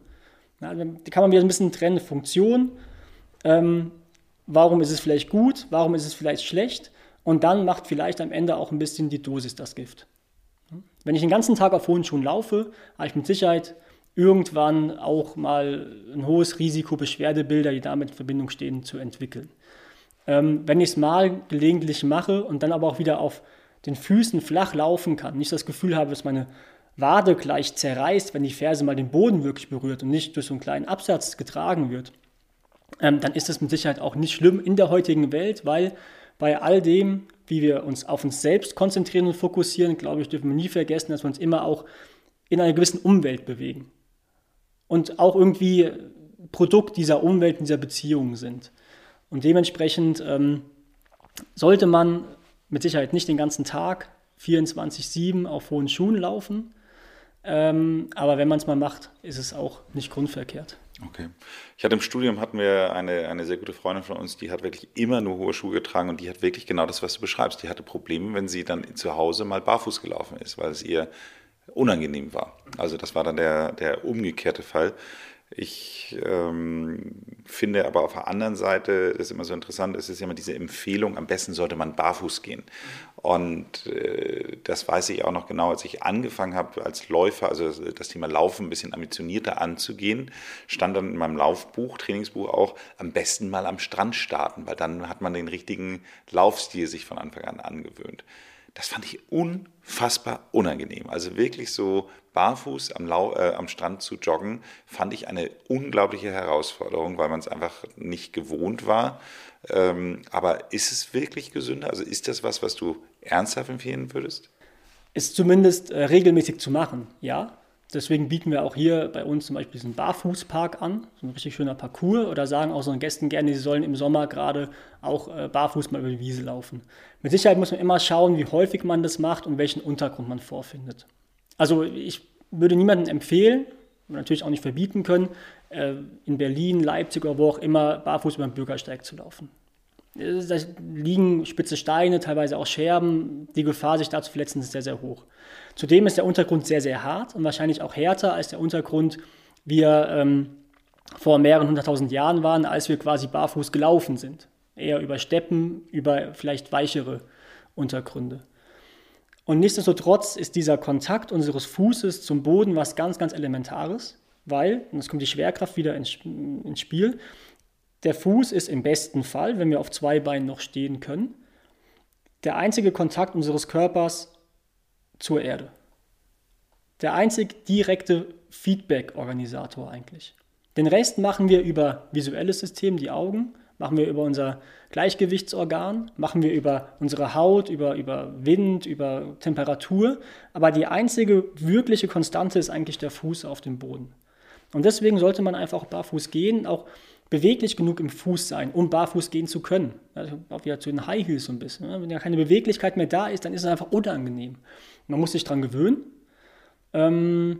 Da kann man wieder ein bisschen trennen. Funktion, ähm, warum ist es vielleicht gut, warum ist es vielleicht schlecht und dann macht vielleicht am Ende auch ein bisschen die Dosis das Gift. Wenn ich den ganzen Tag auf hohen Schuhen laufe, habe ich mit Sicherheit irgendwann auch mal ein hohes Risiko, Beschwerdebilder, die damit in Verbindung stehen, zu entwickeln. Ähm, wenn ich es mal gelegentlich mache und dann aber auch wieder auf den Füßen flach laufen kann, nicht das Gefühl habe, dass meine Wade gleich zerreißt, wenn die Ferse mal den Boden wirklich berührt und nicht durch so einen kleinen Absatz getragen wird, ähm, dann ist das mit Sicherheit auch nicht schlimm in der heutigen Welt, weil bei all dem, wie wir uns auf uns selbst konzentrieren und fokussieren, glaube ich, dürfen wir nie vergessen, dass wir uns immer auch in einer gewissen Umwelt bewegen. Und auch irgendwie Produkt dieser Umwelt, dieser Beziehungen sind. Und dementsprechend ähm, sollte man mit Sicherheit nicht den ganzen Tag 24-7 auf hohen Schuhen laufen. Ähm, aber wenn man es mal macht, ist es auch nicht grundverkehrt. Okay. Ich hatte im Studium hatten wir eine, eine sehr gute Freundin von uns, die hat wirklich immer nur hohe Schuhe getragen und die hat wirklich genau das, was du beschreibst. Die hatte Probleme, wenn sie dann zu Hause mal barfuß gelaufen ist, weil es ihr unangenehm war. Also das war dann der, der umgekehrte Fall. Ich ähm, finde aber auf der anderen Seite, das ist immer so interessant, es ist immer diese Empfehlung, am besten sollte man barfuß gehen. Und äh, das weiß ich auch noch genau, als ich angefangen habe als Läufer, also das Thema Laufen ein bisschen ambitionierter anzugehen, stand dann in meinem Laufbuch, Trainingsbuch auch, am besten mal am Strand starten, weil dann hat man den richtigen Laufstil sich von Anfang an angewöhnt. Das fand ich unfassbar unangenehm. Also wirklich so barfuß am, Lau äh, am Strand zu joggen, fand ich eine unglaubliche Herausforderung, weil man es einfach nicht gewohnt war. Ähm, aber ist es wirklich gesünder? Also ist das was, was du ernsthaft empfehlen würdest? Ist zumindest äh, regelmäßig zu machen, ja. Deswegen bieten wir auch hier bei uns zum Beispiel diesen Barfußpark an, so ein richtig schöner Parcours, oder sagen auch unseren Gästen gerne, sie sollen im Sommer gerade auch äh, barfuß mal über die Wiese laufen. Mit Sicherheit muss man immer schauen, wie häufig man das macht und welchen Untergrund man vorfindet. Also ich würde niemandem empfehlen, natürlich auch nicht verbieten können, äh, in Berlin, Leipzig oder wo auch immer barfuß über den Bürgersteig zu laufen. Da liegen spitze Steine, teilweise auch Scherben. Die Gefahr, sich da zu verletzen, ist sehr, sehr hoch. Zudem ist der Untergrund sehr, sehr hart und wahrscheinlich auch härter als der Untergrund, wie er ähm, vor mehreren hunderttausend Jahren waren, als wir quasi barfuß gelaufen sind. Eher über Steppen, über vielleicht weichere Untergründe. Und nichtsdestotrotz ist dieser Kontakt unseres Fußes zum Boden was ganz, ganz Elementares, weil, und jetzt kommt die Schwerkraft wieder ins, ins Spiel, der Fuß ist im besten Fall, wenn wir auf zwei Beinen noch stehen können, der einzige Kontakt unseres Körpers zur Erde. Der einzig direkte Feedback-Organisator eigentlich. Den Rest machen wir über visuelles System, die Augen, machen wir über unser Gleichgewichtsorgan, machen wir über unsere Haut, über, über Wind, über Temperatur. Aber die einzige wirkliche Konstante ist eigentlich der Fuß auf dem Boden. Und deswegen sollte man einfach barfuß gehen, auch beweglich genug im Fuß sein, um barfuß gehen zu können. Also auch wieder zu den High Heels so ein bisschen. Wenn ja keine Beweglichkeit mehr da ist, dann ist es einfach unangenehm. Man muss sich daran gewöhnen. Ähm,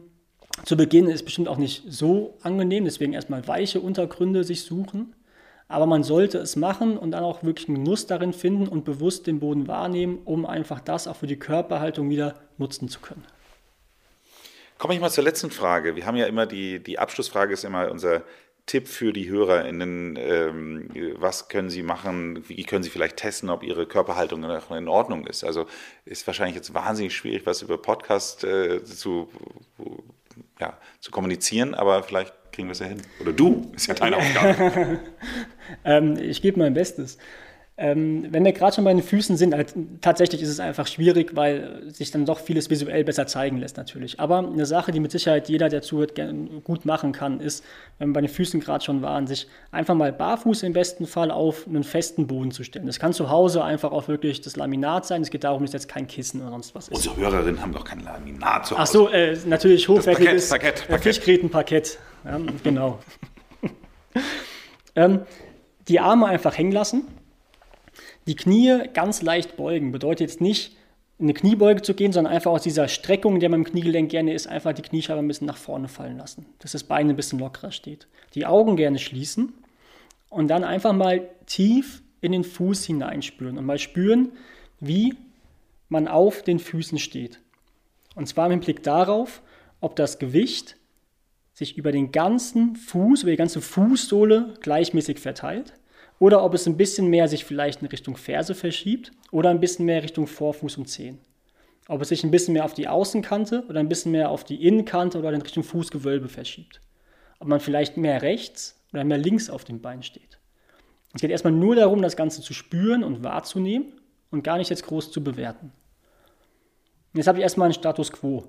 zu Beginn ist es bestimmt auch nicht so angenehm, deswegen erstmal weiche Untergründe sich suchen. Aber man sollte es machen und dann auch wirklich einen Genuss darin finden und bewusst den Boden wahrnehmen, um einfach das auch für die Körperhaltung wieder nutzen zu können. Komme ich mal zur letzten Frage. Wir haben ja immer die, die Abschlussfrage ist immer unser Tipp für die HörerInnen, ähm, was können sie machen, wie können sie vielleicht testen, ob ihre Körperhaltung noch in Ordnung ist. Also ist wahrscheinlich jetzt wahnsinnig schwierig, was über Podcast äh, zu, ja, zu kommunizieren, aber vielleicht kriegen wir es ja hin. Oder du, ist ja deine Aufgabe. ähm, ich gebe mein Bestes. Ähm, wenn wir gerade schon bei den Füßen sind, halt, tatsächlich ist es einfach schwierig, weil sich dann doch vieles visuell besser zeigen lässt natürlich. Aber eine Sache, die mit Sicherheit jeder, der zuhört, gut machen kann, ist, wenn wir bei den Füßen gerade schon waren, sich einfach mal barfuß im besten Fall auf einen festen Boden zu stellen. Das kann zu Hause einfach auch wirklich das Laminat sein. Es geht darum, dass jetzt kein Kissen oder sonst was ist. Unsere Hörerinnen haben doch kein Laminat zu Hause. Ach so, äh, natürlich hochwertiges Parkett, Parkett, Parkett. Fischgrätenparkett. Ja, genau. ähm, die Arme einfach hängen lassen die Knie ganz leicht beugen bedeutet jetzt nicht, in eine Kniebeuge zu gehen, sondern einfach aus dieser Streckung, der man im Kniegelenk gerne ist, einfach die Kniescheibe ein bisschen nach vorne fallen lassen, dass das Bein ein bisschen lockerer steht. Die Augen gerne schließen und dann einfach mal tief in den Fuß hineinspüren und mal spüren, wie man auf den Füßen steht. Und zwar im Blick darauf, ob das Gewicht sich über den ganzen Fuß, über die ganze Fußsohle gleichmäßig verteilt oder ob es ein bisschen mehr sich vielleicht in Richtung Ferse verschiebt oder ein bisschen mehr Richtung Vorfuß und Zehen. Ob es sich ein bisschen mehr auf die Außenkante oder ein bisschen mehr auf die Innenkante oder in Richtung Fußgewölbe verschiebt. Ob man vielleicht mehr rechts oder mehr links auf dem Bein steht. Es geht erstmal nur darum, das Ganze zu spüren und wahrzunehmen und gar nicht jetzt groß zu bewerten. Und jetzt habe ich erstmal einen Status quo.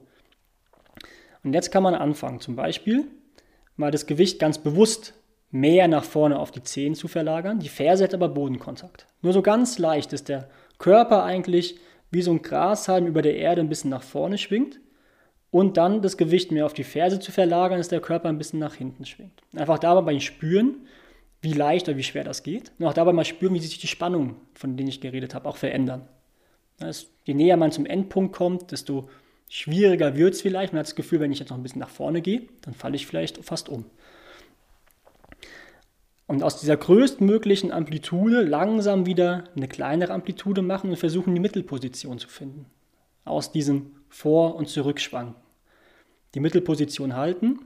Und jetzt kann man anfangen, zum Beispiel mal das Gewicht ganz bewusst mehr nach vorne auf die Zehen zu verlagern. Die Ferse hat aber Bodenkontakt. Nur so ganz leicht ist der Körper eigentlich wie so ein Grashalm über der Erde ein bisschen nach vorne schwingt und dann das Gewicht mehr auf die Ferse zu verlagern, dass der Körper ein bisschen nach hinten schwingt. Einfach dabei spüren, wie leicht oder wie schwer das geht. Und auch dabei mal spüren, wie sich die Spannungen, von denen ich geredet habe, auch verändern. Das, je näher man zum Endpunkt kommt, desto schwieriger wird es vielleicht. Man hat das Gefühl, wenn ich jetzt noch ein bisschen nach vorne gehe, dann falle ich vielleicht fast um. Und aus dieser größtmöglichen Amplitude langsam wieder eine kleinere Amplitude machen und versuchen, die Mittelposition zu finden. Aus diesem Vor- und Zurückschwanken. Die Mittelposition halten,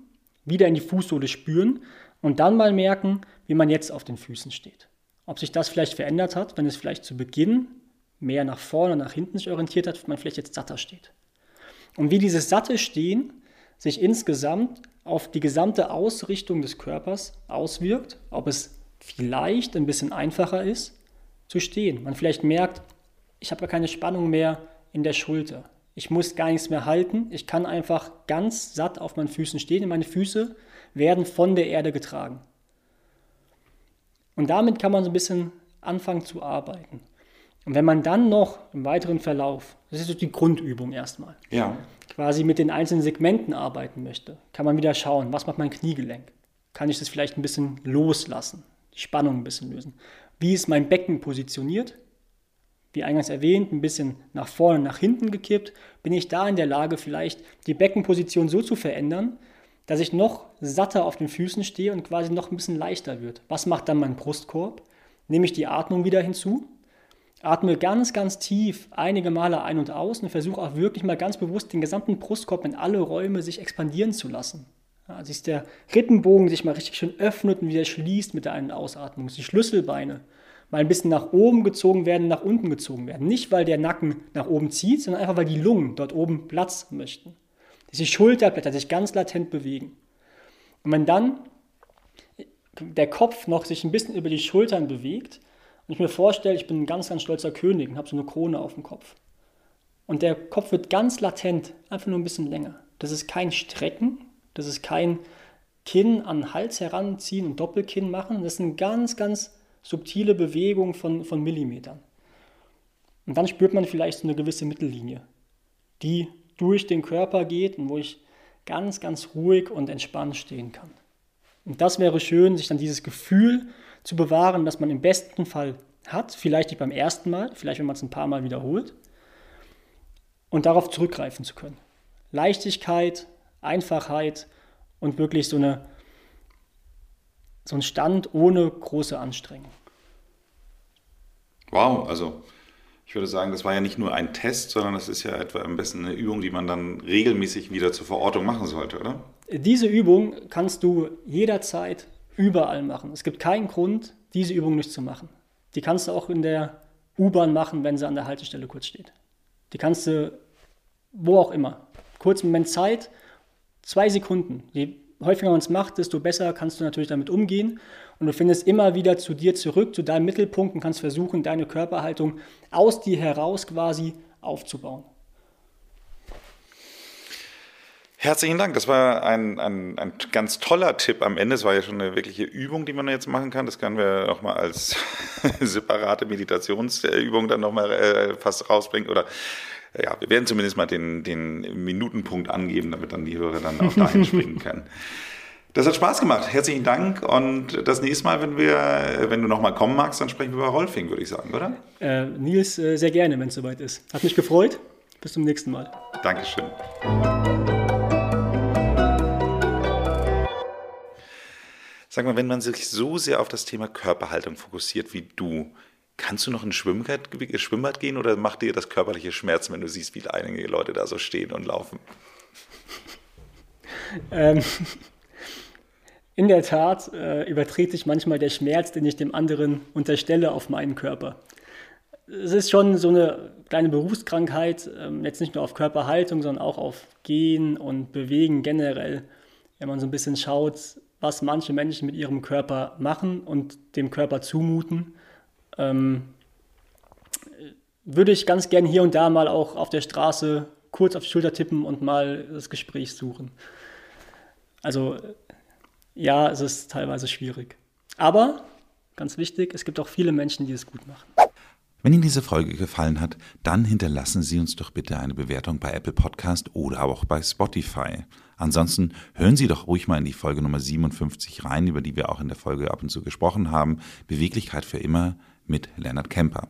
wieder in die Fußsohle spüren und dann mal merken, wie man jetzt auf den Füßen steht. Ob sich das vielleicht verändert hat, wenn es vielleicht zu Beginn mehr nach vorne, nach hinten sich orientiert hat, man vielleicht jetzt satter steht. Und wie dieses satte Stehen sich insgesamt auf die gesamte Ausrichtung des Körpers auswirkt, ob es vielleicht ein bisschen einfacher ist zu stehen. Man vielleicht merkt, ich habe keine Spannung mehr in der Schulter. Ich muss gar nichts mehr halten. Ich kann einfach ganz satt auf meinen Füßen stehen meine Füße werden von der Erde getragen. Und damit kann man so ein bisschen anfangen zu arbeiten. Und wenn man dann noch im weiteren Verlauf, das ist die Grundübung erstmal, ja. quasi mit den einzelnen Segmenten arbeiten möchte, kann man wieder schauen, was macht mein Kniegelenk? Kann ich das vielleicht ein bisschen loslassen, die Spannung ein bisschen lösen? Wie ist mein Becken positioniert? Wie eingangs erwähnt, ein bisschen nach vorne, nach hinten gekippt, bin ich da in der Lage, vielleicht die Beckenposition so zu verändern, dass ich noch satter auf den Füßen stehe und quasi noch ein bisschen leichter wird. Was macht dann mein Brustkorb? Nehme ich die Atmung wieder hinzu, Atme ganz, ganz tief einige Male ein und aus und versuche auch wirklich mal ganz bewusst den gesamten Brustkorb in alle Räume sich expandieren zu lassen. Also dass der Rippenbogen sich mal richtig schön öffnet und wieder schließt mit der einen Ausatmung. Die Schlüsselbeine mal ein bisschen nach oben gezogen werden, nach unten gezogen werden. Nicht, weil der Nacken nach oben zieht, sondern einfach, weil die Lungen dort oben Platz möchten. Dass die Schulterblätter sich ganz latent bewegen. Und wenn dann der Kopf noch sich ein bisschen über die Schultern bewegt, wenn ich mir vorstelle, ich bin ein ganz, ganz stolzer König und habe so eine Krone auf dem Kopf. Und der Kopf wird ganz latent, einfach nur ein bisschen länger. Das ist kein Strecken, das ist kein Kinn an den Hals heranziehen und Doppelkinn machen. Das sind ganz, ganz subtile Bewegungen von, von Millimetern. Und dann spürt man vielleicht so eine gewisse Mittellinie, die durch den Körper geht und wo ich ganz, ganz ruhig und entspannt stehen kann. Und das wäre schön, sich dann dieses Gefühl zu bewahren, das man im besten Fall hat, vielleicht nicht beim ersten Mal, vielleicht wenn man es ein paar Mal wiederholt, und darauf zurückgreifen zu können. Leichtigkeit, Einfachheit und wirklich so, eine, so ein Stand ohne große Anstrengung. Wow, also ich würde sagen, das war ja nicht nur ein Test, sondern das ist ja etwa am besten eine Übung, die man dann regelmäßig wieder zur Verortung machen sollte, oder? Diese Übung kannst du jederzeit überall machen. Es gibt keinen Grund, diese Übung nicht zu machen. Die kannst du auch in der U-Bahn machen, wenn sie an der Haltestelle kurz steht. Die kannst du wo auch immer. Kurz Moment Zeit, zwei Sekunden. Je häufiger man es macht, desto besser kannst du natürlich damit umgehen. Und du findest immer wieder zu dir zurück, zu deinem Mittelpunkt und kannst versuchen, deine Körperhaltung aus dir heraus quasi aufzubauen. Herzlichen Dank. Das war ein, ein, ein ganz toller Tipp am Ende. Es war ja schon eine wirkliche Übung, die man jetzt machen kann. Das können wir nochmal als separate Meditationsübung dann nochmal äh, fast rausbringen. Oder ja, wir werden zumindest mal den, den Minutenpunkt angeben, damit dann die Hörer dann auch dahin springen können. Das hat Spaß gemacht. Herzlichen Dank. Und das nächste Mal, wenn wir, wenn du nochmal kommen magst, dann sprechen wir über Rolfing, würde ich sagen, oder? Äh, Nils, äh, sehr gerne, wenn es soweit ist. Hat mich gefreut. Bis zum nächsten Mal. Dankeschön. Sag mal, wenn man sich so sehr auf das Thema Körperhaltung fokussiert wie du, kannst du noch in ein Schwimmbad, Schwimmbad gehen oder macht dir das körperliche Schmerzen, wenn du siehst, wie einige Leute da so stehen und laufen? Ähm, in der Tat äh, überträgt sich manchmal der Schmerz, den ich dem anderen unterstelle, auf meinen Körper. Es ist schon so eine kleine Berufskrankheit, ähm, jetzt nicht nur auf Körperhaltung, sondern auch auf Gehen und Bewegen generell. Wenn man so ein bisschen schaut, was manche Menschen mit ihrem Körper machen und dem Körper zumuten, ähm, würde ich ganz gern hier und da mal auch auf der Straße kurz auf die Schulter tippen und mal das Gespräch suchen. Also ja, es ist teilweise schwierig. Aber ganz wichtig, es gibt auch viele Menschen, die es gut machen. Wenn Ihnen diese Folge gefallen hat, dann hinterlassen Sie uns doch bitte eine Bewertung bei Apple Podcast oder auch bei Spotify. Ansonsten hören Sie doch ruhig mal in die Folge Nummer 57 rein, über die wir auch in der Folge ab und zu gesprochen haben. Beweglichkeit für immer mit Leonard Kemper.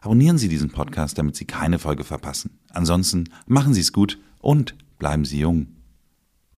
Abonnieren Sie diesen Podcast, damit Sie keine Folge verpassen. Ansonsten machen Sie es gut und bleiben Sie jung.